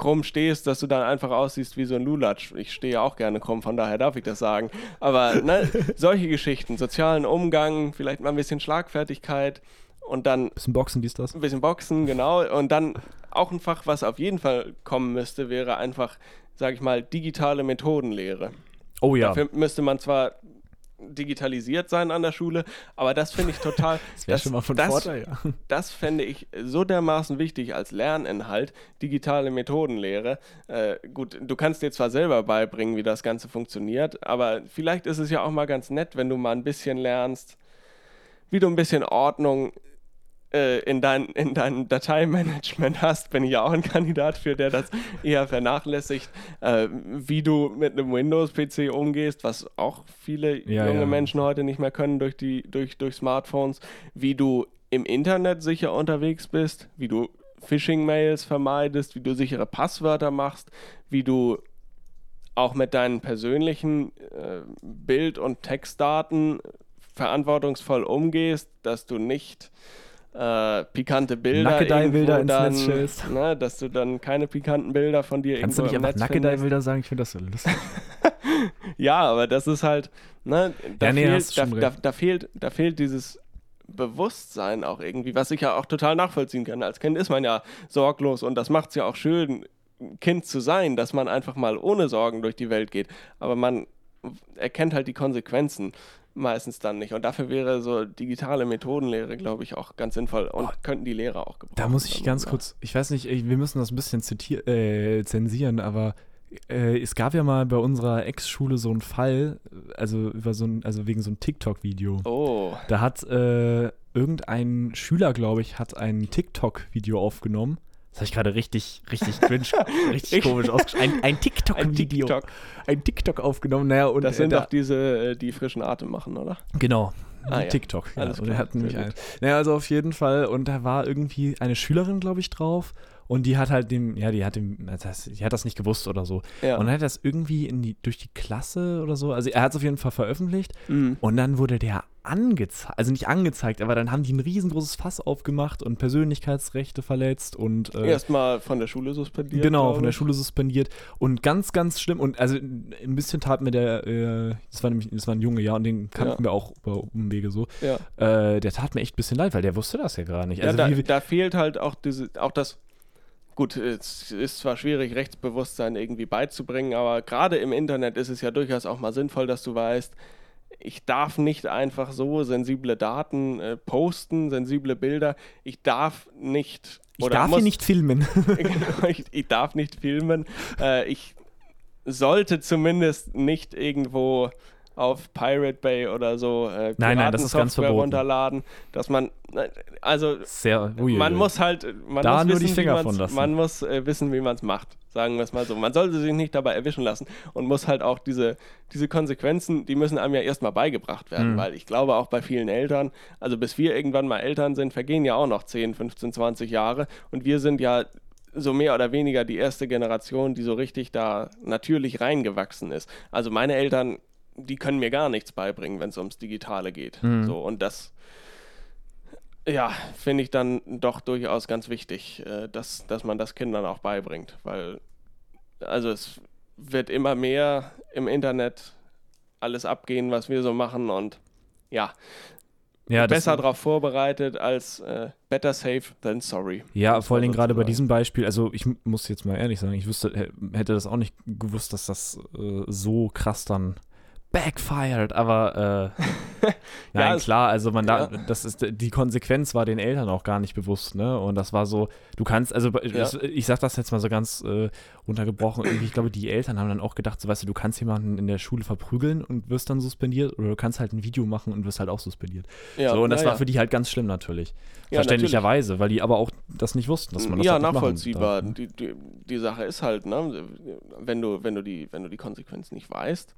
krumm stehst, dass du dann einfach aussiehst wie so ein Lulatsch. Ich stehe auch gerne krumm, von daher darf ich das sagen. Aber ne, <laughs> solche Geschichten, sozialen Umgang, vielleicht mal ein bisschen Schlagfertigkeit und dann. Ein bisschen Boxen, dies, das. Ein bisschen Boxen, genau. Und dann auch ein Fach, was auf jeden Fall kommen müsste, wäre einfach, sag ich mal, digitale Methodenlehre. Oh ja. Dafür müsste man zwar digitalisiert sein an der Schule, aber das finde ich total. <laughs> das wäre schon mal von das, Vorteil, ja. Das fände ich so dermaßen wichtig als Lerninhalt, digitale Methodenlehre. Äh, gut, du kannst dir zwar selber beibringen, wie das Ganze funktioniert, aber vielleicht ist es ja auch mal ganz nett, wenn du mal ein bisschen lernst, wie du ein bisschen Ordnung äh, in, dein, in deinem Dateimanagement <laughs> hast, bin ich ja auch ein Kandidat für, der das eher vernachlässigt, äh, wie du mit einem Windows-PC umgehst, was auch viele ja, junge ja. Menschen heute nicht mehr können durch, die, durch, durch Smartphones, wie du im Internet sicher unterwegs bist, wie du Phishing-Mails vermeidest, wie du sichere Passwörter machst, wie du auch mit deinen persönlichen äh, Bild- und Textdaten verantwortungsvoll umgehst, dass du nicht äh, pikante Bilder Nackedei-Bilder ins dann, Netz stellst. Ne, dass du dann keine pikanten Bilder von dir Kannst irgendwo du nicht einfach Nackedei-Bilder sagen? Ich finde das so lustig. <laughs> ja, aber das ist halt, ne, da, ja, nee, fehlt, da, da, da, fehlt, da fehlt dieses Bewusstsein auch irgendwie, was ich ja auch total nachvollziehen kann. Als Kind ist man ja sorglos und das macht es ja auch schön, Kind zu sein, dass man einfach mal ohne Sorgen durch die Welt geht. Aber man erkennt halt die Konsequenzen meistens dann nicht. Und dafür wäre so digitale Methodenlehre, glaube ich, auch ganz sinnvoll und oh, könnten die Lehrer auch gebrauchen. Da muss ich ganz kurz, ich weiß nicht, wir müssen das ein bisschen zitier, äh, zensieren, aber äh, es gab ja mal bei unserer Ex-Schule so einen Fall, also über so ein, also wegen so einem TikTok-Video. Oh. Da hat äh, irgendein Schüler, glaube ich, hat ein TikTok-Video aufgenommen Das habe ich gerade richtig, richtig <laughs> cringe, richtig komisch ausgesprochen. Ein, ein TikTok-Video. TikTok. Ein TikTok aufgenommen. Naja, und Das äh, sind da- doch diese, äh, die frischen Atem machen, oder? Genau. Ah, ja. TikTok. Ja. Alles klar, hat nämlich sehr ein. Naja, also auf jeden Fall. Und da war irgendwie eine Schülerin, glaube ich, drauf. Und die hat halt dem, ja, die hat dem, das heißt, die hat das nicht gewusst oder so. Ja. Und dann hat er das irgendwie in die, durch die Klasse oder so. Also er hat es auf jeden Fall veröffentlicht. Mhm. Und dann wurde der angezeigt, also nicht angezeigt, aber dann haben die ein riesengroßes Fass aufgemacht und Persönlichkeitsrechte verletzt und äh, Erstmal von der Schule suspendiert. Genau, von der. Schule suspendiert. Und ganz, ganz schlimm. Und also ein bisschen tat mir der, äh, das war nämlich, das war ein Junge, ja, und den kannten wir auch über Umwege so. Ja, Äh, der tat mir echt ein bisschen leid, weil der wusste das ja gar nicht. ja Also da, wie, da fehlt halt auch diese, auch das. Gut, es ist zwar schwierig, Rechtsbewusstsein irgendwie beizubringen, aber gerade im Internet ist es ja durchaus auch mal sinnvoll, dass du weißt, ich darf nicht einfach so sensible Daten äh, posten, sensible Bilder. Ich darf nicht. ich darf muss, hier nicht filmen. <laughs> <laughs> genau, ich, ich darf nicht filmen. Äh, ich sollte zumindest nicht irgendwo auf Pirate Bay oder so äh, Nein, nein, das ist ganz verboten. runterladen, dass man also Sehr, ui, man muss halt man Da muss nur wissen, die Finger von lassen. man muss äh, wissen, wie man es macht, sagen wir es mal so. Man sollte sich nicht dabei erwischen lassen und muss halt auch diese diese Konsequenzen, die müssen einem ja erstmal beigebracht werden, Mhm. weil ich glaube auch bei vielen Eltern, also bis wir irgendwann mal Eltern sind, vergehen ja auch noch 10, 15, 20 Jahre und wir sind ja so mehr oder weniger die erste Generation, die so richtig da natürlich reingewachsen ist. Also meine Eltern, die können mir gar nichts beibringen, wenn es ums Digitale geht. Mhm. So und das, ja, finde ich dann doch durchaus ganz wichtig, äh, dass, dass man das Kindern auch beibringt, weil also es wird immer mehr im Internet alles abgehen, was wir so machen und ja, ja, besser darauf vorbereitet als äh, better safe than sorry. Ja, vor allen man Dingen gerade bei diesem Beispiel, also ich muss jetzt mal ehrlich sagen, ich wüsste, hä- hätte das auch nicht gewusst, dass das äh, so krass dann backfired, aber äh, <laughs> nein, es- klar, also man da, ja. das ist, die Konsequenz war den Eltern auch gar nicht bewusst, ne, und das war so, du kannst, also das, ich sag das jetzt mal so ganz äh, runtergebrochen, irgendwie, ich glaube, die Eltern haben dann auch gedacht, so weißt du, du kannst jemanden in der Schule verprügeln und wirst dann suspendiert oder du kannst halt ein Video machen und wirst halt auch suspendiert. Ja, so, und das war ja. für die halt ganz schlimm natürlich. Ja, Verständlicherweise, weil die aber auch das nicht wussten, dass man das ja, halt nicht machen nachvollziehbar. darf, ne? die, die, die Sache ist halt, ne, wenn du, wenn du die, wenn du die Konsequenz nicht weißt,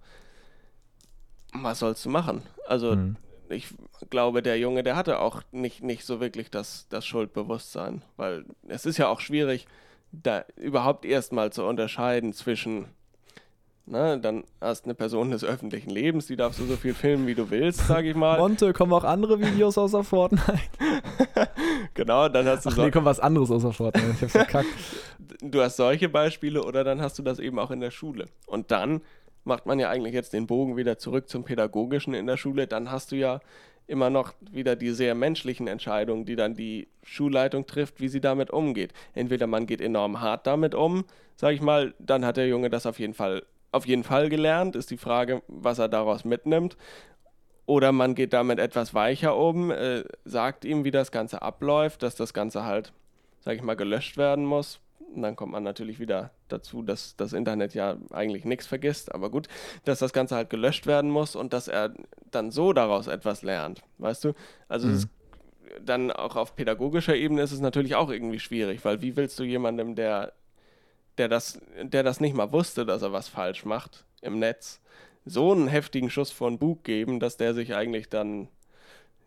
was sollst du machen? Also Mhm. ich glaube, der Junge, der hatte auch nicht, nicht so wirklich das, das Schuldbewusstsein, weil es ist ja auch schwierig, da überhaupt erstmal zu unterscheiden zwischen, ne, dann hast eine Person des öffentlichen Lebens, die darfst du so viel filmen, wie du willst, sag ich mal. <laughs> Monte, kommen auch andere Videos außer Fortnite? <laughs> genau, dann hast du Ach so, nee, kommt was anderes außer Fortnite. Ich hab's <laughs> verkackt. du hast solche Beispiele oder dann hast du das eben auch in der Schule. Und dann macht man ja eigentlich jetzt den Bogen wieder zurück zum Pädagogischen in der Schule. Dann hast du ja immer noch wieder die sehr menschlichen Entscheidungen, die dann die Schulleitung trifft, wie sie damit umgeht. Entweder man geht enorm hart damit um, sag ich mal, dann hat der Junge das auf jeden Fall auf jeden Fall gelernt, ist die Frage, was er daraus mitnimmt. Oder man geht damit etwas weicher um, äh, sagt ihm, wie das Ganze abläuft, dass das Ganze halt, sag ich mal, gelöscht werden muss. Und dann kommt man natürlich wieder dazu, dass das Internet ja eigentlich nichts vergisst, aber gut, dass das Ganze halt gelöscht werden muss und dass er dann so daraus etwas lernt, weißt du? Also es ist dann auch auf pädagogischer Ebene ist es natürlich auch irgendwie schwierig, weil wie willst du jemandem, der, der, das, der das nicht mal wusste, dass er was falsch macht im Netz, so einen heftigen Schuss vor den Bug geben, dass der sich eigentlich dann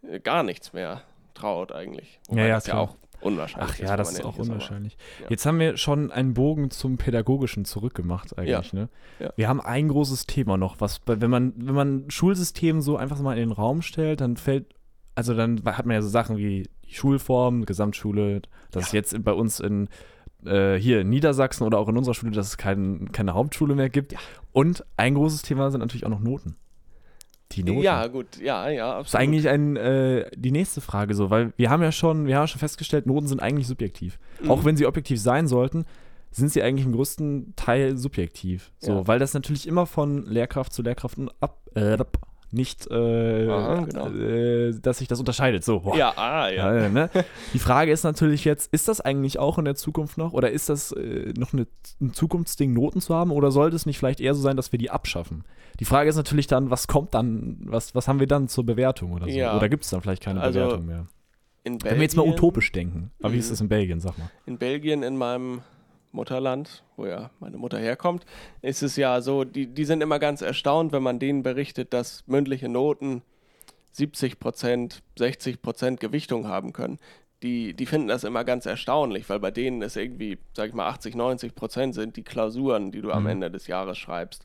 äh, gar nichts mehr traut eigentlich. Ja, ja, das ja auch unwahrscheinlich Ach ja, das ist auch unwahrscheinlich. ja. Jetzt haben wir schon einen Bogen zum Pädagogischen zurückgemacht eigentlich, ne? Ja. Wir haben ein großes Thema noch, was, wenn man, wenn man Schulsystem so einfach mal in den Raum stellt, dann fällt, also dann hat man ja so Sachen wie die Schulform, Gesamtschule, das ist jetzt bei uns in äh, hier in Niedersachsen oder auch in unserer Schule, dass es kein, keine Hauptschule mehr gibt. Und ein großes Thema sind natürlich auch noch Noten. Die Noten. Ja, gut, ja, ja, absolut. Das ist eigentlich ein, äh, die nächste Frage so, weil wir haben ja schon, wir haben schon festgestellt, Noten sind eigentlich subjektiv. Mhm. Auch wenn sie objektiv sein sollten, sind sie eigentlich im größten Teil subjektiv. So, Ja. weil das natürlich immer von Lehrkraft zu Lehrkraft ab, äh, nicht, äh, Aha, genau. äh, dass sich das unterscheidet. So, boah. Ja, ah, ja. Ja, ne? Die Frage ist natürlich jetzt, ist das eigentlich auch in der Zukunft noch oder ist das äh, noch eine, ein Zukunftsding, Noten zu haben oder sollte es nicht vielleicht eher so sein, dass wir die abschaffen? Die Frage ist natürlich dann, was kommt dann, was, was haben wir dann zur Bewertung oder so? Ja. Oder gibt es dann vielleicht keine Also, Bewertung mehr? Wenn wir jetzt mal utopisch denken. Aber wie ist das in Belgien, sag mal? In Belgien, in meinem Mutterland, wo ja meine Mutter herkommt, ist es ja so, die, die sind immer ganz erstaunt, wenn man denen berichtet, dass mündliche Noten 70 Prozent, 60 Prozent Gewichtung haben können. Die, die finden das immer ganz erstaunlich, weil bei denen ist irgendwie, sag ich mal, 80, 90 Prozent sind die Klausuren, die du am mhm. Ende des Jahres schreibst.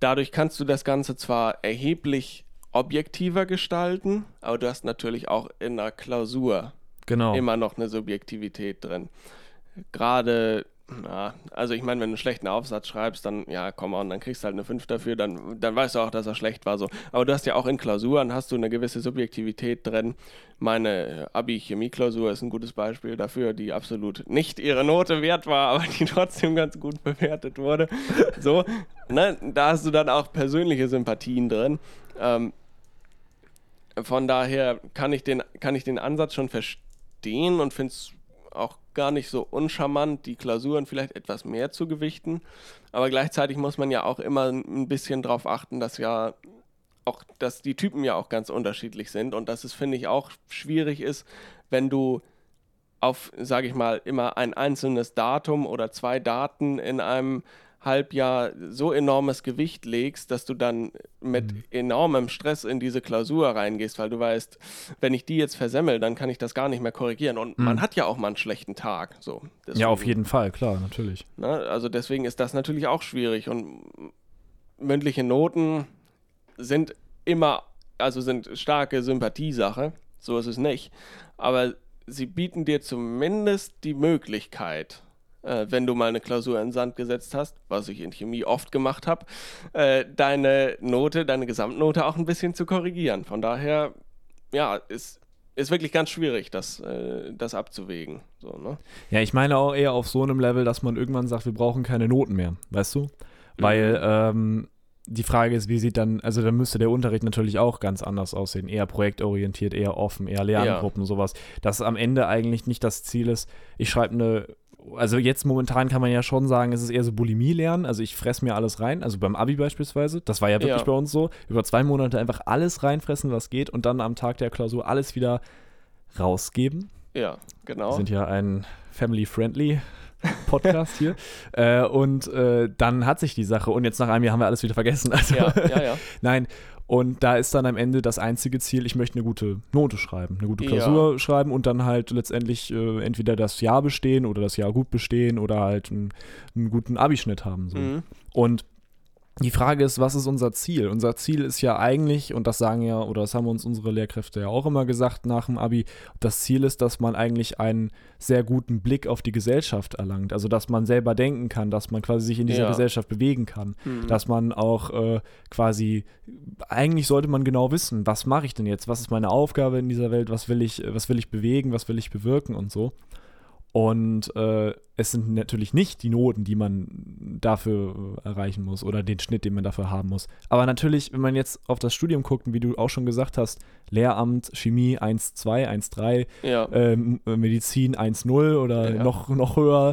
Dadurch kannst du das Ganze zwar erheblich objektiver gestalten, aber du hast natürlich auch in der Klausur genau. immer noch eine Subjektivität drin. Gerade also ich meine, wenn du einen schlechten Aufsatz schreibst, dann, ja, komm on, dann kriegst du halt eine 5 dafür, dann, dann weißt du auch, dass er schlecht war. So. Aber du hast ja auch in Klausuren, hast du eine gewisse Subjektivität drin. Meine Abi-Chemie-Klausur ist ein gutes Beispiel dafür, die absolut nicht ihre Note wert war, aber die <laughs> trotzdem ganz gut bewertet wurde. So, ne, da hast du dann auch persönliche Sympathien drin. Ähm, von daher kann ich, den, kann ich den Ansatz schon verstehen und finde es auch gar nicht so uncharmant, die Klausuren vielleicht etwas mehr zu gewichten. Aber gleichzeitig muss man ja auch immer ein bisschen darauf achten, dass ja auch, dass die Typen ja auch ganz unterschiedlich sind und dass es, finde ich, auch schwierig ist, wenn du auf, sage ich mal, immer ein einzelnes Datum oder zwei Daten in einem Halbjahr so enormes Gewicht legst, dass du dann mit mhm. enormem Stress in diese Klausur reingehst, weil du weißt, wenn ich die jetzt versemmel, dann kann ich das gar nicht mehr korrigieren. Und mhm. man hat ja auch mal einen schlechten Tag. So, deswegen, ja, auf jeden Fall, klar, natürlich. Ne, also deswegen ist das natürlich auch schwierig. Und mündliche Noten sind immer, also sind starke Sympathiesache. So ist es nicht. Aber sie bieten dir zumindest die Möglichkeit, äh, wenn du mal eine Klausur in den Sand gesetzt hast, was ich in Chemie oft gemacht habe, äh, deine Note, deine Gesamtnote auch ein bisschen zu korrigieren. Von daher, ja, ist, ist wirklich ganz schwierig, das, äh, das abzuwägen. So, ne? Ja, ich meine auch eher auf so einem Level, dass man irgendwann sagt, wir brauchen keine Noten mehr, weißt du? Weil, mhm. ähm, die Frage ist, wie sieht dann, also dann müsste der Unterricht natürlich auch ganz anders aussehen. Eher projektorientiert, eher offen, eher Lerngruppen, ja. sowas. Dass am Ende eigentlich nicht das Ziel ist, ich schreibe eine also jetzt momentan kann man ja schon sagen, es ist eher so Bulimie lernen. Also ich fresse mir alles rein. Also beim Abi beispielsweise, das war ja wirklich ja. bei uns so. Über zwei Monate einfach alles reinfressen, was geht und dann am Tag der Klausur alles wieder rausgeben. Ja, genau. Wir sind ja ein family-friendly Podcast hier. <laughs> Äh, und äh, dann hat sich die Sache und jetzt nach einem Jahr haben wir alles wieder vergessen. Also, ja, ja, ja. <laughs> Nein, und da ist dann am Ende das einzige Ziel, ich möchte eine gute Note schreiben, eine gute Klausur ja. schreiben und dann halt letztendlich äh, entweder das Jahr bestehen oder das Jahr gut bestehen oder halt einen, einen guten Abischnitt haben. So. Mhm. Und die Frage ist, was ist unser Ziel? Unser Ziel ist ja eigentlich, und das sagen ja, oder das haben uns unsere Lehrkräfte ja auch immer gesagt nach dem Abi, das Ziel ist, dass man eigentlich einen sehr guten Blick auf die Gesellschaft erlangt. Also, dass man selber denken kann, dass man quasi sich in dieser ja. Gesellschaft bewegen kann. Mhm. Dass man auch äh, quasi, eigentlich sollte man genau wissen, was mache ich denn jetzt? Was ist meine Aufgabe in dieser Welt? Was will ich, was will ich bewegen? Was will ich bewirken und so? Und äh, es sind natürlich nicht die Noten, die man dafür äh, erreichen muss oder den Schnitt, den man dafür haben muss. Aber natürlich, wenn man jetzt auf das Studium guckt, wie du auch schon gesagt hast, Lehramt, Chemie 1,2, 1,3, ja. ähm, Medizin 1,0 oder ja. noch, noch höher,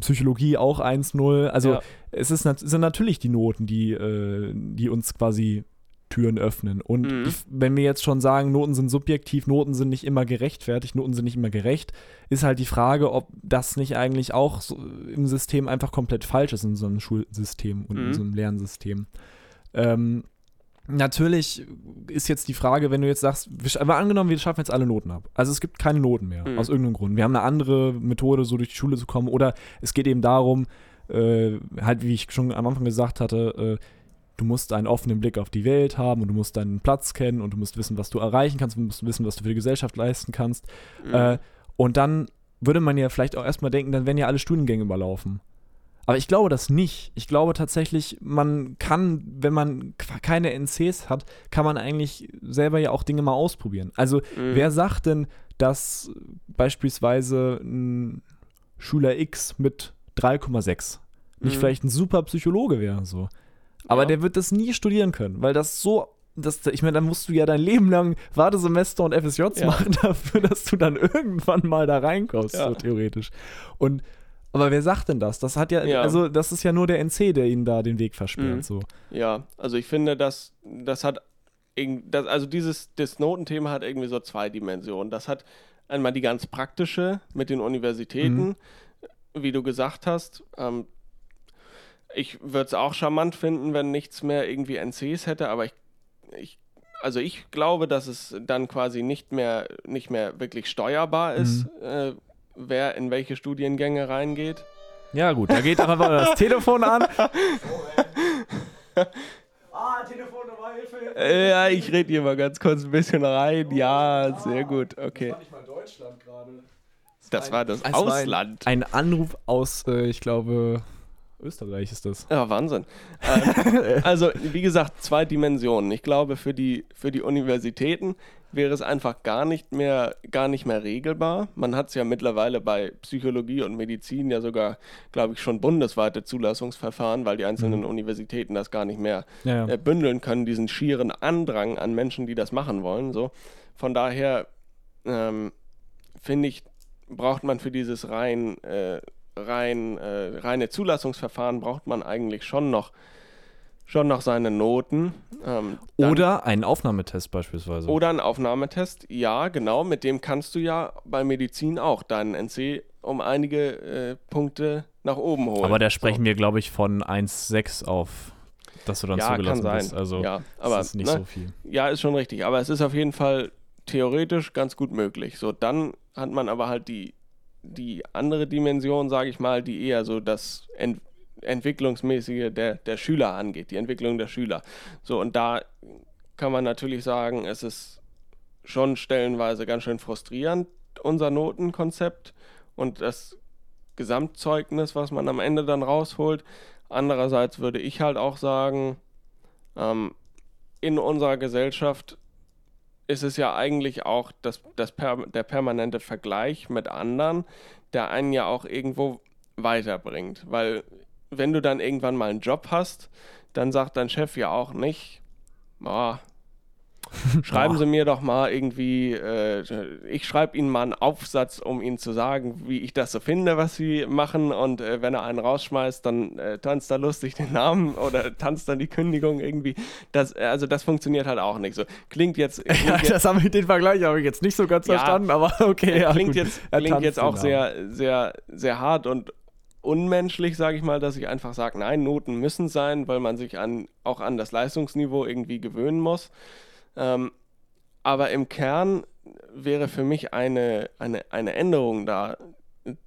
Psychologie auch 1,0. Also ja. es ist, sind natürlich die Noten, die, äh, die uns quasi Türen öffnen. Und mhm. wenn wir jetzt schon sagen, Noten sind subjektiv, Noten sind nicht immer gerechtfertigt, Noten sind nicht immer gerecht, ist halt die Frage, ob das nicht eigentlich auch so im System einfach komplett falsch ist, in so einem Schulsystem und mhm. in so einem Lernsystem. Ähm, natürlich ist jetzt die Frage, wenn du jetzt sagst, aber angenommen, wir schaffen jetzt alle Noten ab. Also es gibt keine Noten mehr, mhm. aus irgendeinem Grund. Wir haben eine andere Methode, so durch die Schule zu kommen, oder es geht eben darum, äh, halt, wie ich schon am Anfang gesagt hatte, äh, du musst einen offenen Blick auf die Welt haben und du musst deinen Platz kennen und du musst wissen, was du erreichen kannst, du musst wissen, was du für die Gesellschaft leisten kannst. Mhm. Äh, und dann würde man ja vielleicht auch erstmal denken, dann werden ja alle Studiengänge überlaufen. Aber ich glaube das nicht. Ich glaube tatsächlich, man kann, wenn man keine NCs hat, kann man eigentlich selber ja auch Dinge mal ausprobieren. Also mhm. wer sagt denn, dass beispielsweise ein Schüler X mit 3,6 nicht mhm. vielleicht ein super Psychologe wäre? So. Aber ja. der wird das nie studieren können, weil das so das, ich meine, dann musst du ja dein Leben lang Wartesemester und FSJs ja. machen <laughs> dafür, dass du dann irgendwann mal da reinkommst, ja. so theoretisch. Und aber wer sagt denn das? Das hat ja, ja, also das ist ja nur der NC, der ihnen da den Weg versperrt. Mhm. So. Ja, also ich finde, dass das hat das, also dieses, das Notenthema hat irgendwie so zwei Dimensionen. Das hat einmal die ganz praktische mit den Universitäten, mhm. wie du gesagt hast. Ähm, ich würde es auch charmant finden, wenn nichts mehr irgendwie NCs hätte, aber ich, ich, also ich glaube, dass es dann quasi nicht mehr, nicht mehr wirklich steuerbar ist, mhm. äh, wer in welche Studiengänge reingeht. Ja, gut, da geht einfach mal das <laughs> Telefon an. <laughs> Ah, Telefonnummer, Hilfe. Äh, ja, ich rede hier mal ganz kurz ein bisschen rein. Ja, sehr gut, okay. Das war nicht mal Deutschland gerade. Das war das Ausland. ein, ein Anruf aus, äh, ich glaube, Österreich ist das. Ja, Wahnsinn. ähm, <laughs> also, wie gesagt, zwei Dimensionen. Ich glaube, für die, für die Universitäten wäre es einfach gar nicht mehr, gar nicht mehr regelbar. Man hat es ja mittlerweile bei Psychologie und Medizin ja sogar, glaube ich, schon bundesweite Zulassungsverfahren, weil die einzelnen mhm. Universitäten das gar nicht mehr ja, ja. Äh, bündeln können, diesen schieren Andrang an Menschen, die das machen wollen. So. Von daher ähm, finde ich, braucht man für dieses rein, äh, rein, äh, reine Zulassungsverfahren braucht man eigentlich schon noch schon noch seine Noten. Ähm, oder einen Aufnahmetest beispielsweise. Oder einen Aufnahmetest, ja, genau. Mit dem kannst du ja bei Medizin auch deinen NC um einige äh, Punkte nach oben holen. Aber da sprechen so. wir, glaube ich, von 1,6 auf, dass du dann ja, zugelassen kann sein. bist. Also ja, aber, das ist nicht ne? so viel. Ja, ist schon richtig. Aber es ist auf jeden Fall theoretisch ganz gut möglich. So, dann hat man aber halt die, die andere Dimension, sage ich mal, die eher so das Ent entwicklungsmäßige der, der Schüler angeht, die Entwicklung der Schüler. So, und da kann man natürlich sagen, es ist schon stellenweise ganz schön frustrierend, unser Notenkonzept und das Gesamtzeugnis, was man am Ende dann rausholt. Andererseits würde ich halt auch sagen, ähm, in unserer Gesellschaft ist es ja eigentlich auch das, das per, der permanente Vergleich mit anderen, der einen ja auch irgendwo weiterbringt. Weil wenn du dann irgendwann mal einen Job hast, dann sagt dein Chef ja auch nicht, oh, schreiben Sie mir doch mal irgendwie, äh, ich schreibe Ihnen mal einen Aufsatz, um Ihnen zu sagen, wie ich das so finde, was Sie machen. Und äh, wenn er einen rausschmeißt, dann äh, tanzt er lustig den Namen oder tanzt dann die Kündigung irgendwie. Das, also das funktioniert halt auch nicht so. Klingt jetzt. <laughs> Klingt ja, jetzt das haben wir den Vergleich habe ich jetzt nicht so ganz ja, verstanden, aber <laughs> okay. Ja, klingt gut. jetzt, klingt jetzt auch sehr, sehr, sehr hart und unmenschlich, sage ich mal, dass ich einfach sage, nein, Noten müssen sein, weil man sich an, auch an das Leistungsniveau irgendwie gewöhnen muss. Ähm, aber im Kern wäre für mich eine, eine, eine Änderung da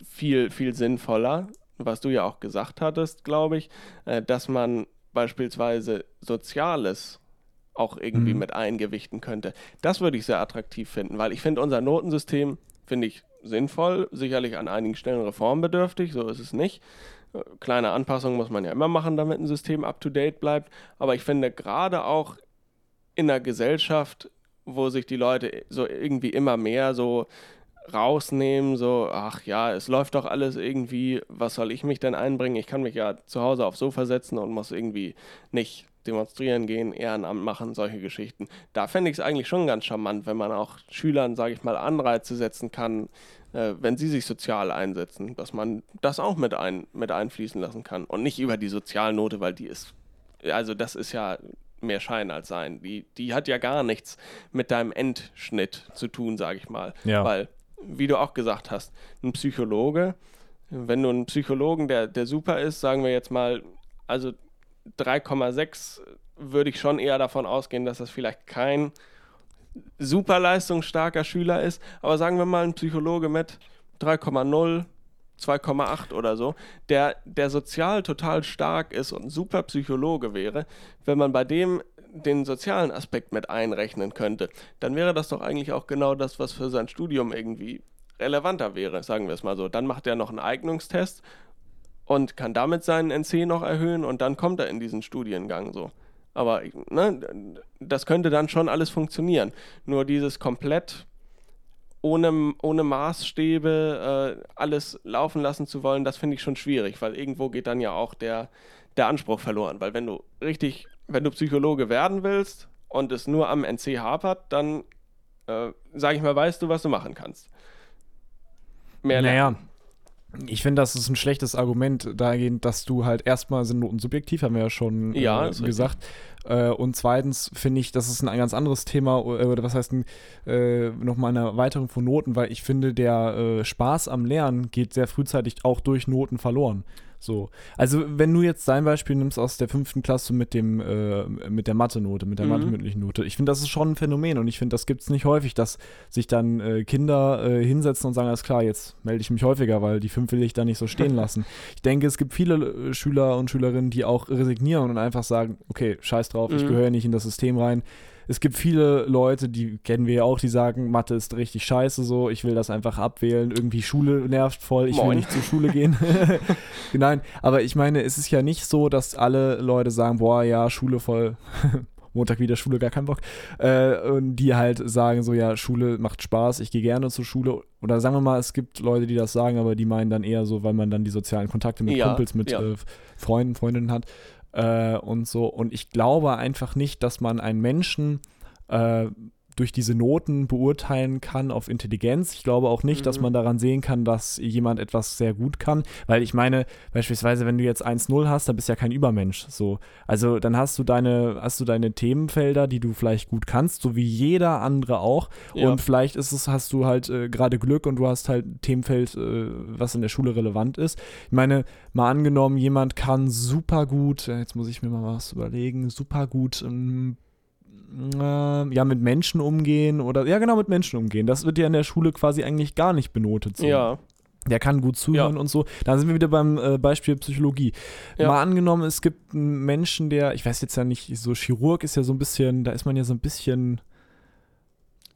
viel, viel sinnvoller, was du ja auch gesagt hattest, glaube ich, äh, dass man beispielsweise Soziales auch irgendwie mhm. mit eingewichten könnte. Das würde ich sehr attraktiv finden, weil ich finde unser Notensystem, finde ich sinnvoll, sicherlich an einigen Stellen reformbedürftig, so ist es nicht. Kleine Anpassungen muss man ja immer machen, damit ein System up-to-date bleibt. Aber ich finde gerade auch in einer Gesellschaft, wo sich die Leute so irgendwie immer mehr so rausnehmen, so, ach ja, es läuft doch alles irgendwie, was soll ich mich denn einbringen? Ich kann mich ja zu Hause aufs Sofa setzen und muss irgendwie nicht demonstrieren gehen, Ehrenamt machen, solche Geschichten. Da fände ich es eigentlich schon ganz charmant, wenn man auch Schülern, sage ich mal, Anreize setzen kann, äh, wenn sie sich sozial einsetzen, dass man das auch mit, ein, mit einfließen lassen kann. Und nicht über die Sozialnote, weil die ist, also das ist ja mehr Schein als Sein. Die, die hat ja gar nichts mit deinem Endschnitt zu tun, sage ich mal. Ja. Weil, wie du auch gesagt hast, ein Psychologe, wenn du einen Psychologen, der, der super ist, sagen wir jetzt mal, also 3,6 würde ich schon eher davon ausgehen, dass das vielleicht kein super leistungsstarker Schüler ist, aber sagen wir mal ein Psychologe mit 3,0, 2,8 oder so, der, der sozial total stark ist und super Psychologe wäre, wenn man bei dem den sozialen Aspekt mit einrechnen könnte, dann wäre das doch eigentlich auch genau das, was für sein Studium irgendwie relevanter wäre, sagen wir es mal so. Dann macht er noch einen Eignungstest und kann damit seinen NC noch erhöhen und dann kommt er in diesen Studiengang so. Aber ne, das könnte dann schon alles funktionieren. Nur dieses komplett ohne, ohne Maßstäbe äh, alles laufen lassen zu wollen, das finde ich schon schwierig, weil irgendwo geht dann ja auch der, der Anspruch verloren. Weil wenn du richtig, wenn du Psychologe werden willst und es nur am NC hapert, dann äh, sage ich mal, weißt du, was du machen kannst. Mehr lernen. Ich finde, das ist ein schlechtes Argument dahingehend, dass du halt erstmal sind Noten subjektiv, haben wir ja schon ja, äh, gesagt. Äh, und zweitens finde ich, das ist ein ganz anderes Thema, äh, oder was heißt äh, nochmal eine Erweiterung von Noten, weil ich finde, der äh, Spaß am Lernen geht sehr frühzeitig auch durch Noten verloren. So. Also, wenn du jetzt dein Beispiel nimmst aus der fünften Klasse mit dem, äh, mit der Mathe-Note, mit der mhm. Mathe-mündlichen Note, ich finde, das ist schon ein Phänomen und ich finde, das gibt es nicht häufig, dass sich dann äh, Kinder äh, hinsetzen und sagen, alles klar, jetzt melde ich mich häufiger, weil die fünf will ich da nicht so stehen <laughs> lassen. ich denke, es gibt viele äh, Schüler und Schülerinnen, die auch resignieren und einfach sagen, okay, scheiß drauf, mhm. ich gehöre nicht in das System rein es gibt viele Leute, die kennen wir ja auch, die sagen, Mathe ist richtig scheiße so, ich will das einfach abwählen, irgendwie Schule nervt voll, ich Moin. will nicht zur Schule gehen. <laughs> <laughs> Nein, aber ich meine, es ist ja nicht so, dass alle Leute sagen, boah, ja, Schule voll. <laughs> Montag wieder Schule, gar keinen Bock. Äh, und die halt sagen so, ja, Schule macht Spaß, ich gehe gerne zur Schule. Oder sagen wir mal, es gibt Leute, die das sagen, aber die meinen dann eher so, weil man dann die sozialen Kontakte mit ja, Kumpels, mit ja. äh, Freunden, Freundinnen hat äh, und so. Und ich glaube einfach nicht, dass man einen Menschen äh, durch diese Noten beurteilen kann auf Intelligenz. Ich glaube auch nicht, mhm. dass man daran sehen kann, dass jemand etwas sehr gut kann, weil ich meine, beispielsweise, wenn du jetzt 1-0 hast, dann bist du ja kein Übermensch. So. Also dann hast du deine, hast du deine Themenfelder, die du vielleicht gut kannst, so wie jeder andere auch. Ja. Und vielleicht ist es, hast du halt äh, gerade Glück und du hast halt ein Themenfeld, äh, was in der Schule relevant ist. Ich meine, mal angenommen, jemand kann super gut, jetzt muss ich mir mal was überlegen, super gut ähm, äh, ja, mit Menschen umgehen oder, ja genau, mit Menschen umgehen. Das wird ja in der Schule quasi eigentlich gar nicht benotet. So. Ja. Der kann gut zuhören ja. und so. Da sind wir wieder beim äh, Beispiel Psychologie. Ja. Mal angenommen, es gibt einen Menschen, der, ich weiß jetzt ja nicht, so Chirurg ist ja so ein bisschen, da ist man ja so ein bisschen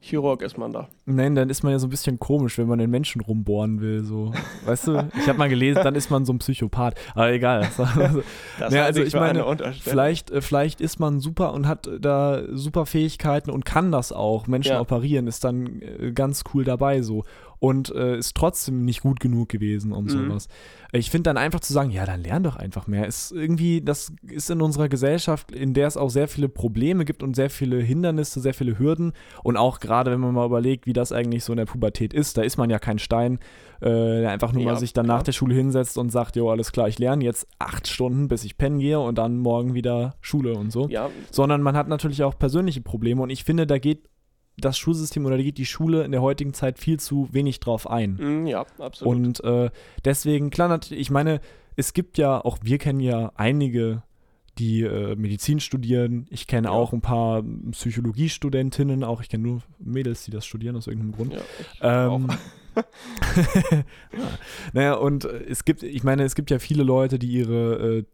Chirurg ist man da. Nein, dann ist man ja so ein bisschen komisch, wenn man den Menschen rumbohren will. So. Weißt du, ich habe mal gelesen, dann ist man so ein Psychopath. Aber egal. <laughs> das naja, also ich meine, vielleicht, äh, vielleicht ist man super und hat da super Fähigkeiten und kann das auch. Menschen ja. operieren ist dann äh, ganz cool dabei so und äh, ist trotzdem nicht gut genug gewesen und mhm. sowas. Ich finde dann einfach zu sagen, ja, dann lern doch einfach mehr. Ist irgendwie, das ist in unserer Gesellschaft, in der es auch sehr viele Probleme gibt und sehr viele Hindernisse, sehr viele Hürden. Und auch gerade, wenn man mal überlegt, wie das eigentlich so in der Pubertät ist, da ist man ja kein Stein, äh, der einfach nur ja, mal sich dann klar. nach der Schule hinsetzt und sagt, jo, alles klar, ich lerne jetzt acht Stunden, bis ich pennen gehe und dann morgen wieder Schule und so. Ja. Sondern man hat natürlich auch persönliche Probleme und ich finde, da geht das Schulsystem oder geht die Schule in der heutigen Zeit viel zu wenig drauf ein. Mm, ja, absolut. Und äh, deswegen, klar, natürlich, ich meine, es gibt ja, auch wir kennen ja einige, die äh, Medizin studieren. Ich kenne ja. auch ein paar Psychologiestudentinnen, auch ich kenne nur Mädels, die das studieren aus irgendeinem Grund. Ja, ähm, <laughs> naja, und es gibt, ich meine, es gibt ja viele Leute, die ihre äh,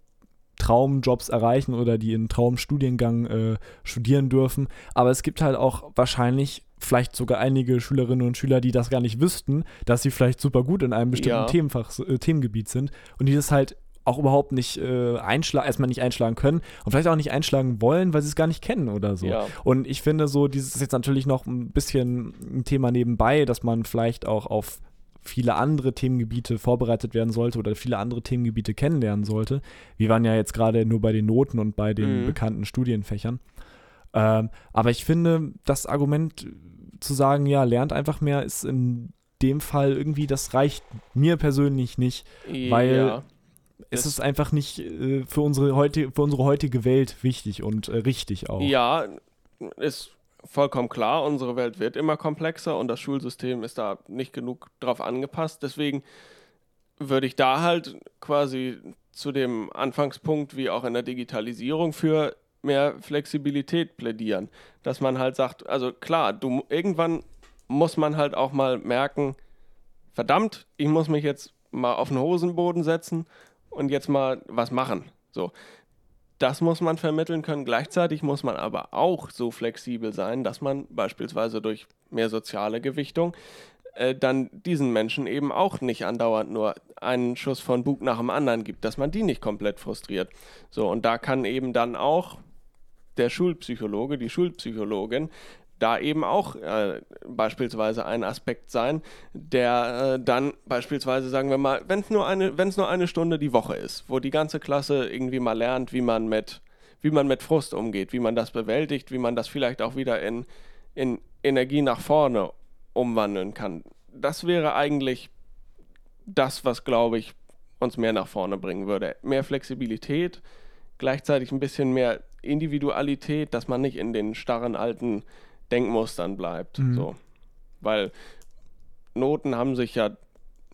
Traumjobs erreichen oder die einen Traumstudiengang äh, studieren dürfen. Aber es gibt halt auch wahrscheinlich vielleicht sogar einige Schülerinnen und Schüler, die das gar nicht wüssten, dass sie vielleicht super gut in einem bestimmten ja. Themenfach, äh, Themengebiet sind und die das halt auch überhaupt nicht äh, einschlagen, erstmal nicht einschlagen können und vielleicht auch nicht einschlagen wollen, weil sie es gar nicht kennen oder so. Ja. Und ich finde so, dieses ist jetzt natürlich noch ein bisschen ein Thema nebenbei, dass man vielleicht auch auf viele andere Themengebiete vorbereitet werden sollte oder viele andere Themengebiete kennenlernen sollte. Wir waren ja jetzt gerade nur bei den Noten und bei den mhm. bekannten Studienfächern. Ähm, aber ich finde, das Argument zu sagen, ja, lernt einfach mehr, ist in dem Fall irgendwie, das reicht mir persönlich nicht, ja, weil es ist einfach nicht äh, für, unsere heute, für unsere heutige Welt wichtig und äh, richtig auch. Ja, ist vollkommen klar, unsere Welt wird immer komplexer und das Schulsystem ist da nicht genug drauf angepasst. Deswegen würde ich da halt quasi zu dem Anfangspunkt wie auch in der Digitalisierung für mehr Flexibilität plädieren. Dass man halt sagt, also klar, du irgendwann muss man halt auch mal merken, verdammt, ich muss mich jetzt mal auf den Hosenboden setzen und jetzt mal was machen. So. Das muss man vermitteln können. Gleichzeitig muss man aber auch so flexibel sein, dass man beispielsweise durch mehr soziale Gewichtung äh, dann diesen Menschen eben auch nicht andauernd nur einen Schuss von Bug nach dem anderen gibt, dass man die nicht komplett frustriert. So, und da kann eben dann auch der Schulpsychologe, die Schulpsychologin da eben auch äh, beispielsweise ein Aspekt sein, der äh, dann beispielsweise, sagen wir mal, wenn es nur, eine, nur eine Stunde die Woche ist, wo die ganze Klasse irgendwie mal lernt, wie man mit, wie man mit Frust umgeht, wie man das bewältigt, wie man das vielleicht auch wieder in, in Energie nach vorne umwandeln kann. Das wäre eigentlich das, was, glaube ich, uns mehr nach vorne bringen würde. Mehr Flexibilität, gleichzeitig ein bisschen mehr Individualität, dass man nicht in den starren alten Denkmustern bleibt. Mhm. So. Weil Noten haben sich ja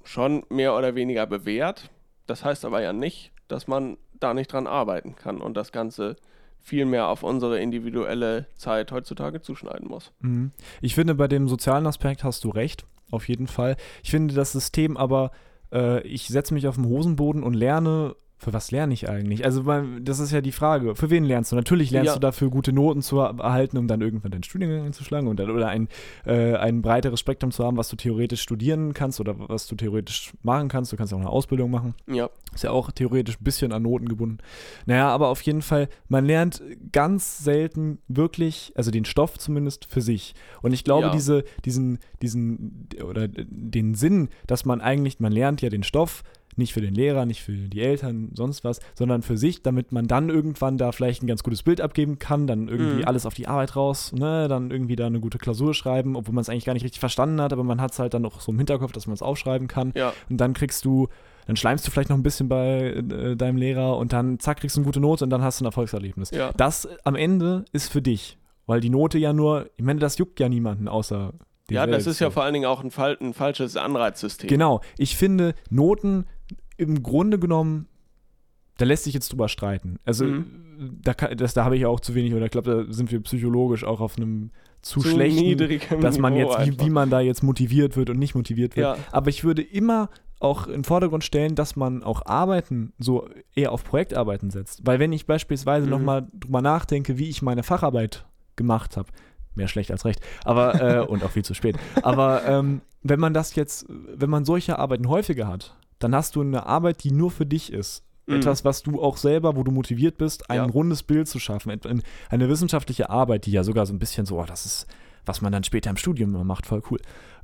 schon mehr oder weniger bewährt. Das heißt aber ja nicht, dass man da nicht dran arbeiten kann und das Ganze viel mehr auf unsere individuelle Zeit heutzutage zuschneiden muss. Mhm. Ich finde, bei dem sozialen Aspekt hast du recht, auf jeden Fall. Ich finde das System aber, äh, ich setze mich auf den Hosenboden und lerne für was lerne ich eigentlich? Also, das ist ja die Frage. Für wen lernst du? Natürlich lernst ja. du dafür, gute Noten zu erhalten, um dann irgendwann deinen Studiengang einzuschlagen und dann, oder ein, äh, ein breiteres Spektrum zu haben, was du theoretisch studieren kannst oder was du theoretisch machen kannst. Du kannst auch eine Ausbildung machen. Ja. Ist ja auch theoretisch ein bisschen an Noten gebunden. Naja, aber auf jeden Fall, man lernt ganz selten wirklich, also den Stoff zumindest für sich. Und ich glaube, ja. diese, diesen, diesen, oder den Sinn, dass man eigentlich, man lernt ja den Stoff, nicht für den Lehrer, nicht für die Eltern, sonst was, sondern für sich, damit man dann irgendwann da vielleicht ein ganz gutes Bild abgeben kann, dann irgendwie mhm. alles auf die Arbeit raus, ne, dann irgendwie da eine gute Klausur schreiben, obwohl man es eigentlich gar nicht richtig verstanden hat, aber man hat es halt dann noch so im Hinterkopf, dass man es aufschreiben kann. Ja. Und dann kriegst du dann schleimst du vielleicht noch ein bisschen bei äh, deinem Lehrer und dann zack, kriegst du eine gute Note und dann hast du ein Erfolgserlebnis. Ja. Das am Ende ist für dich, weil die Note ja nur, ich meine, das juckt ja niemanden außer ja, das ist ja vor allen Dingen auch ein, ein falsches Anreizsystem. Genau. Ich finde, Noten im Grunde genommen, da lässt sich jetzt drüber streiten. Also, mhm. da, da habe ich auch zu wenig, oder ich glaube, da sind wir psychologisch auch auf einem zu, zu schlechten, dass man jetzt, wie, wie, man da jetzt motiviert wird und nicht motiviert wird. Ja. Aber ich würde immer auch im Vordergrund stellen, dass man auch Arbeiten so eher auf Projektarbeiten setzt. Weil wenn ich beispielsweise mhm. nochmal drüber nachdenke, wie ich meine Facharbeit gemacht habe, mehr schlecht als recht, aber äh, und auch viel zu spät. Aber ähm, wenn man das jetzt, wenn man solche Arbeiten häufiger hat, dann hast du eine Arbeit, die nur für dich ist. Mhm. Etwas, was du auch selber, wo du motiviert bist, ein ja. rundes Bild zu schaffen. Eine wissenschaftliche Arbeit, die ja sogar so ein bisschen so, oh, das ist, was man dann später im Studium immer macht, voll cool.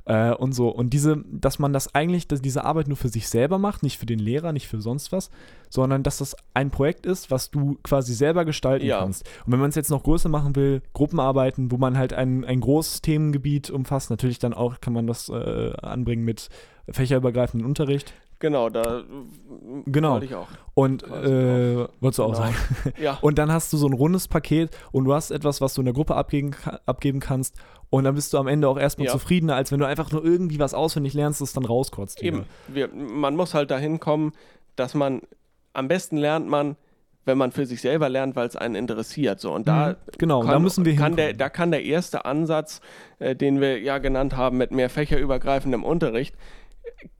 Äh, und so. Und diese, dass man das eigentlich, dass diese Arbeit nur für sich selber macht, nicht für den Lehrer, nicht für sonst was, sondern dass das ein Projekt ist, was du quasi selber gestalten ja. kannst. Und wenn man es jetzt noch größer machen will, Gruppenarbeiten, wo man halt ein, ein großes Themengebiet umfasst, natürlich dann auch kann man das äh, anbringen mit fächerübergreifenden Unterricht. Genau, da genau. wollte ich auch. Und äh, wolltest du auch genau. sagen. <laughs> Ja. Und dann hast du so ein rundes Paket und du hast etwas, was du in der Gruppe abgeben, abgeben kannst. Und dann bist du am Ende auch erstmal ja. zufriedener, als wenn du einfach nur irgendwie was auswendig lernst, das dann rauskotzt. Eben. Wir, man muss halt dahin kommen, dass man am besten lernt man, wenn man für sich selber lernt, weil es einen interessiert. So. Und da, mhm. genau, kann, da müssen wir kann der, Da kann der erste Ansatz, äh, den wir ja genannt haben, mit mehr fächerübergreifendem Unterricht,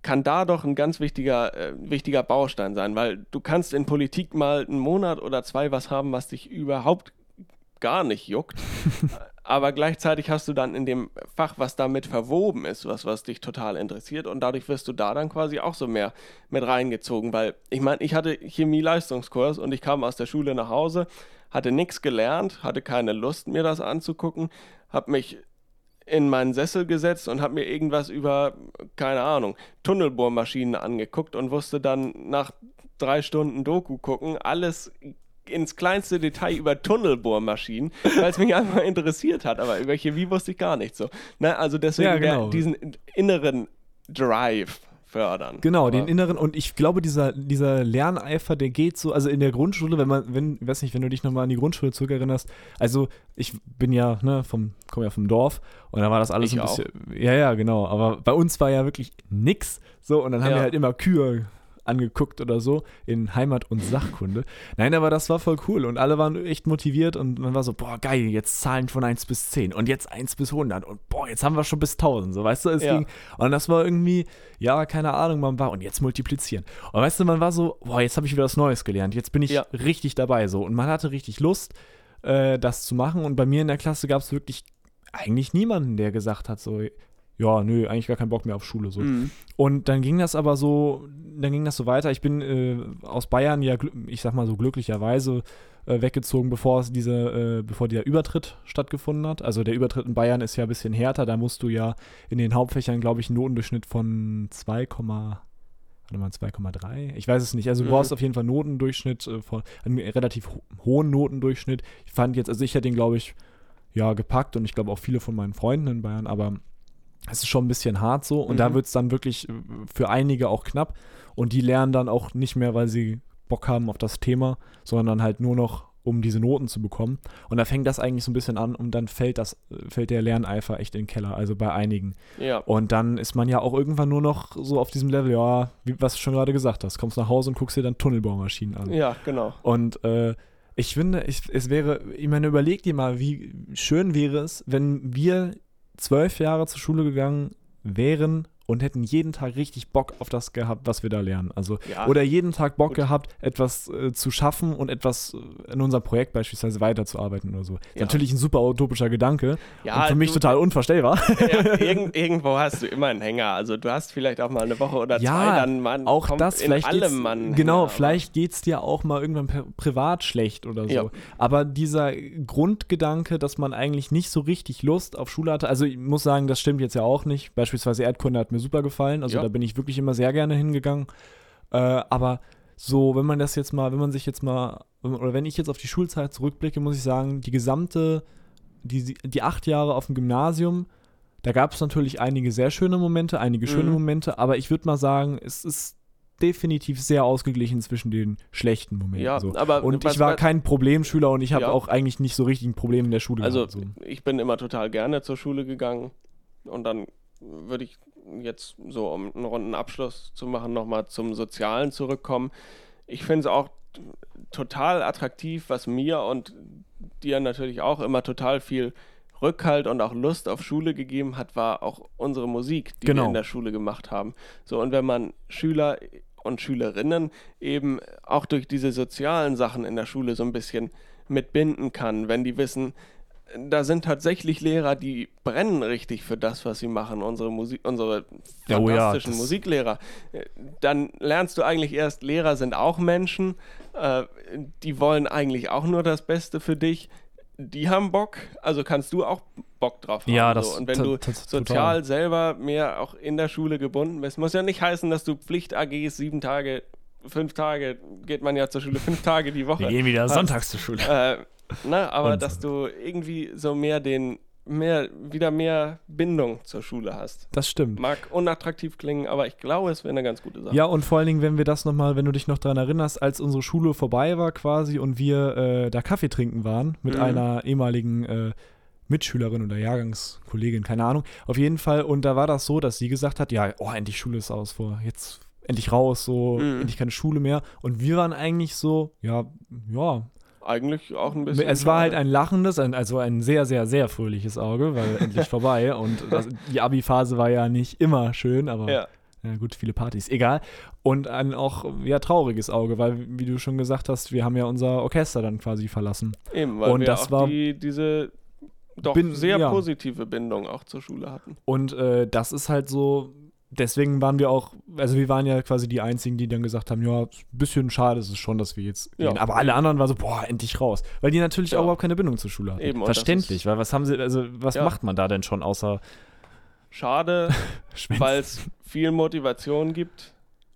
kann da doch ein ganz wichtiger, äh, wichtiger Baustein sein, weil du kannst in Politik mal einen Monat oder zwei was haben, was dich überhaupt gar nicht juckt. <laughs> aber gleichzeitig hast du dann in dem Fach, was damit verwoben ist, was, was dich total interessiert und dadurch wirst du da dann quasi auch so mehr mit reingezogen, weil ich meine, ich hatte Chemie-Leistungskurs und ich kam aus der Schule nach Hause, hatte nichts gelernt, hatte keine Lust, mir das anzugucken, habe mich in meinen Sessel gesetzt und habe mir irgendwas über, keine Ahnung, Tunnelbohrmaschinen angeguckt und wusste dann nach drei Stunden Doku gucken, alles ins kleinste Detail über Tunnelbohrmaschinen, <laughs> weil es mich einfach interessiert hat. Aber über Chemie wusste ich gar nicht so. Ne? Also deswegen ja, genau. diesen inneren Drive fördern. Genau, Aber den inneren und ich glaube, dieser, dieser Lerneifer, der geht so, also in der Grundschule, wenn man, wenn, weiß nicht, wenn du dich nochmal an die Grundschule zurückerinnerst, also ich bin ja, ne, vom, komme ja vom Dorf und da war das alles ich ein bisschen, auch. ja, ja, genau, aber bei uns war ja wirklich nix so und dann haben ja. wir halt immer Kühe angeguckt oder so in Heimat- und Sachkunde. Nein, aber das war voll cool und alle waren echt motiviert und man war so, boah, geil, jetzt Zahlen von 1 bis 10 und jetzt 1 bis 100 und boah, jetzt haben wir schon bis 1000, so, weißt du, es ja. ging, und das war irgendwie, ja, keine Ahnung, man war, und jetzt multiplizieren. Und weißt du, man war so, boah, jetzt habe ich wieder was Neues gelernt, jetzt bin ich ja. richtig dabei, so, und man hatte richtig Lust, äh, das zu machen und bei mir in der Klasse gab es wirklich eigentlich niemanden, der gesagt hat, so, ja, nö, eigentlich gar keinen Bock mehr auf Schule so. Mhm. Und dann ging das aber so, dann ging das so weiter. Ich bin äh, aus Bayern ja, ich sag mal so glücklicherweise äh, weggezogen, bevor es diese, äh, bevor der Übertritt stattgefunden hat. Also der Übertritt in Bayern ist ja ein bisschen härter. Da musst du ja in den Hauptfächern, glaube ich, einen Notendurchschnitt von 2, warte mal, 2,3? Ich weiß es nicht. Also du mhm. brauchst auf jeden Fall einen Notendurchschnitt, äh, von, einen relativ ho hohen Notendurchschnitt. Ich fand jetzt, also ich hätte ihn, glaube ich, ja, gepackt und ich glaube auch viele von meinen Freunden in Bayern, aber Es ist schon ein bisschen hart so und mhm. da wird es dann wirklich äh, für einige auch knapp und die lernen dann auch nicht mehr, weil sie Bock haben auf das Thema, sondern halt nur noch um diese Noten zu bekommen. Und da fängt das eigentlich so ein bisschen an und dann fällt das, fällt der Lerneifer echt in den Keller, also bei einigen. Ja. Und dann ist man ja auch irgendwann nur noch so auf diesem Level, ja, wie, was du schon gerade gesagt hast, kommst nach Hause und guckst dir dann Tunnelbaumaschinen an. Ja, genau. Und äh, ich finde, ich, es wäre, ich meine, überleg dir mal, wie schön wäre es, wenn wir zwölf Jahre zur Schule gegangen wären und hätten jeden Tag richtig Bock auf das gehabt, was wir da lernen. Also ja, oder jeden Tag Bock gut. gehabt, etwas äh, zu schaffen und etwas äh, in unserem Projekt beispielsweise weiterzuarbeiten oder so. Ja. Natürlich ein super utopischer Gedanke ja, und für mich du, total unvorstellbar. <laughs> Irgend, irgendwo hast du immer einen Hänger. Also du hast vielleicht auch mal eine Woche oder zwei, dann man auch das in vielleicht allem Mann. Genau, Hänger, vielleicht geht es dir auch mal irgendwann privat schlecht oder so. Aber dieser Grundgedanke, dass man eigentlich nicht so richtig Lust auf Schule hatte, also ich muss sagen, das stimmt jetzt ja auch nicht. Beispielsweise Erdkunde hat mir super gefallen. Also ja. da bin ich wirklich immer sehr gerne hingegangen. Äh, aber so, wenn man das jetzt mal, wenn man sich jetzt mal, oder wenn ich jetzt auf die Schulzeit zurückblicke, muss ich sagen, die gesamte, die, die acht Jahre auf dem Gymnasium, da gab es natürlich einige sehr schöne Momente, einige schöne mhm. Momente, aber ich würde mal sagen, es ist definitiv sehr ausgeglichen zwischen den schlechten Momenten. Ja, so. aber und was, ich war kein Problemschüler und ich habe ja. auch eigentlich nicht so richtig ein Problem in der Schule also, gehabt. Also ich bin immer total gerne zur Schule gegangen und dann würde ich jetzt so, um einen runden Abschluss zu machen, nochmal zum Sozialen zurückkommen. Ich finde es auch total attraktiv, was mir und dir natürlich auch immer total viel Rückhalt und auch Lust auf Schule gegeben hat, war auch unsere Musik, die genau. wir in der Schule gemacht haben. So, und wenn man Schüler und Schülerinnen eben auch durch diese sozialen Sachen in der Schule so ein bisschen mitbinden kann, wenn die wissen, da sind tatsächlich Lehrer, die brennen richtig für das, was sie machen, unsere Musik, unsere fantastischen oh ja, Musiklehrer. Dann lernst du eigentlich erst, Lehrer sind auch Menschen, äh, die wollen eigentlich auch nur das Beste für dich. Die haben Bock, also kannst du auch Bock drauf haben. Ja, das so. Und wenn du sozial total. selber mehr auch in der Schule gebunden bist, muss ja nicht heißen, dass du Pflicht-AGs sieben Tage fünf Tage geht man ja zur Schule, fünf Tage die Woche. Wir gehen wieder sonntags zur Schule. Äh, Ne? Aber dass du irgendwie so mehr den, mehr, wieder mehr Bindung zur Schule hast. Das stimmt. Mag unattraktiv klingen, aber ich glaube, es wäre eine ganz gute Sache. Ja, und vor allen Dingen, wenn wir das nochmal, wenn du dich noch daran erinnerst, als unsere Schule vorbei war quasi und wir äh, da Kaffee trinken waren mit mhm. einer ehemaligen äh, Mitschülerin oder Jahrgangskollegin, keine Ahnung. Auf jeden Fall, und da war das so, dass sie gesagt hat, ja, oh, endlich Schule ist aus, vor jetzt endlich raus, so, mhm. endlich keine Schule mehr. Und wir waren eigentlich so, ja, ja, eigentlich auch ein bisschen. Es war halt ein lachendes, ein, also ein sehr, sehr, sehr fröhliches Auge, weil <laughs> endlich vorbei. Und das, die Abi-Phase war ja nicht immer schön, aber ja. ja. gut, viele Partys, egal. Und ein auch ja trauriges Auge, weil, wie du schon gesagt hast, wir haben ja unser Orchester dann quasi verlassen. Eben, weil und wir das auch war, die, diese doch bin, sehr ja. positive Bindung auch zur Schule hatten. Und äh, das ist halt so, deswegen waren wir auch, also wir waren ja quasi die Einzigen, die dann gesagt haben, ja, ein bisschen schade ist es schon, dass wir jetzt ja. gehen. Aber alle anderen waren so, boah, endlich raus. Weil die natürlich ja. auch überhaupt keine Bindung zur Schule hatten. Eben, Verständlich, weil was haben sie, also was ja. macht man da denn schon außer <laughs> Schade, <laughs> weil es viel Motivation gibt.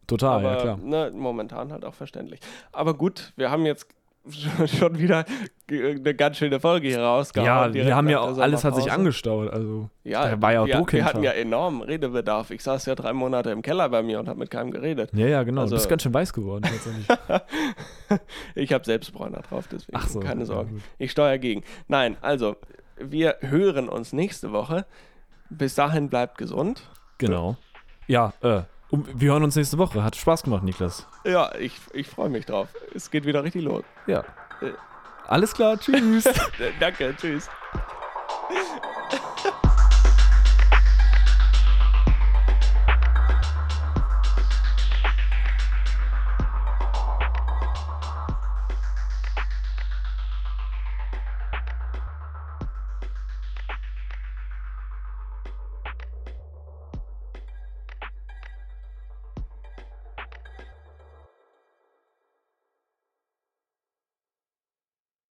Total, aber, ja klar. Ne, momentan halt auch verständlich. Aber gut, wir haben jetzt <laughs> schon wieder eine ganz schöne Folge hier rausgehauen. Ja, wir haben ja auch, alles hat sich angestaut. Also, ja, da war ja auch wir, wir hatten ja enormen Redebedarf. Ich saß ja drei Monate im Keller bei mir und habe mit keinem geredet. Ja, ja, genau. Also, du bist ganz schön weiß geworden. <laughs> ich habe Selbstbräuner drauf, deswegen Ach so, keine Sorgen. Ja, ich steuere gegen. Nein, also, wir hören uns nächste Woche. Bis dahin bleibt gesund. Genau. Ja, äh, wir hören uns nächste Woche. Hat Spaß gemacht, Niklas. Ja, ich, ich freue mich drauf. Es geht wieder richtig los. Ja. Äh. Alles klar, tschüss. <laughs> Danke, tschüss. <laughs>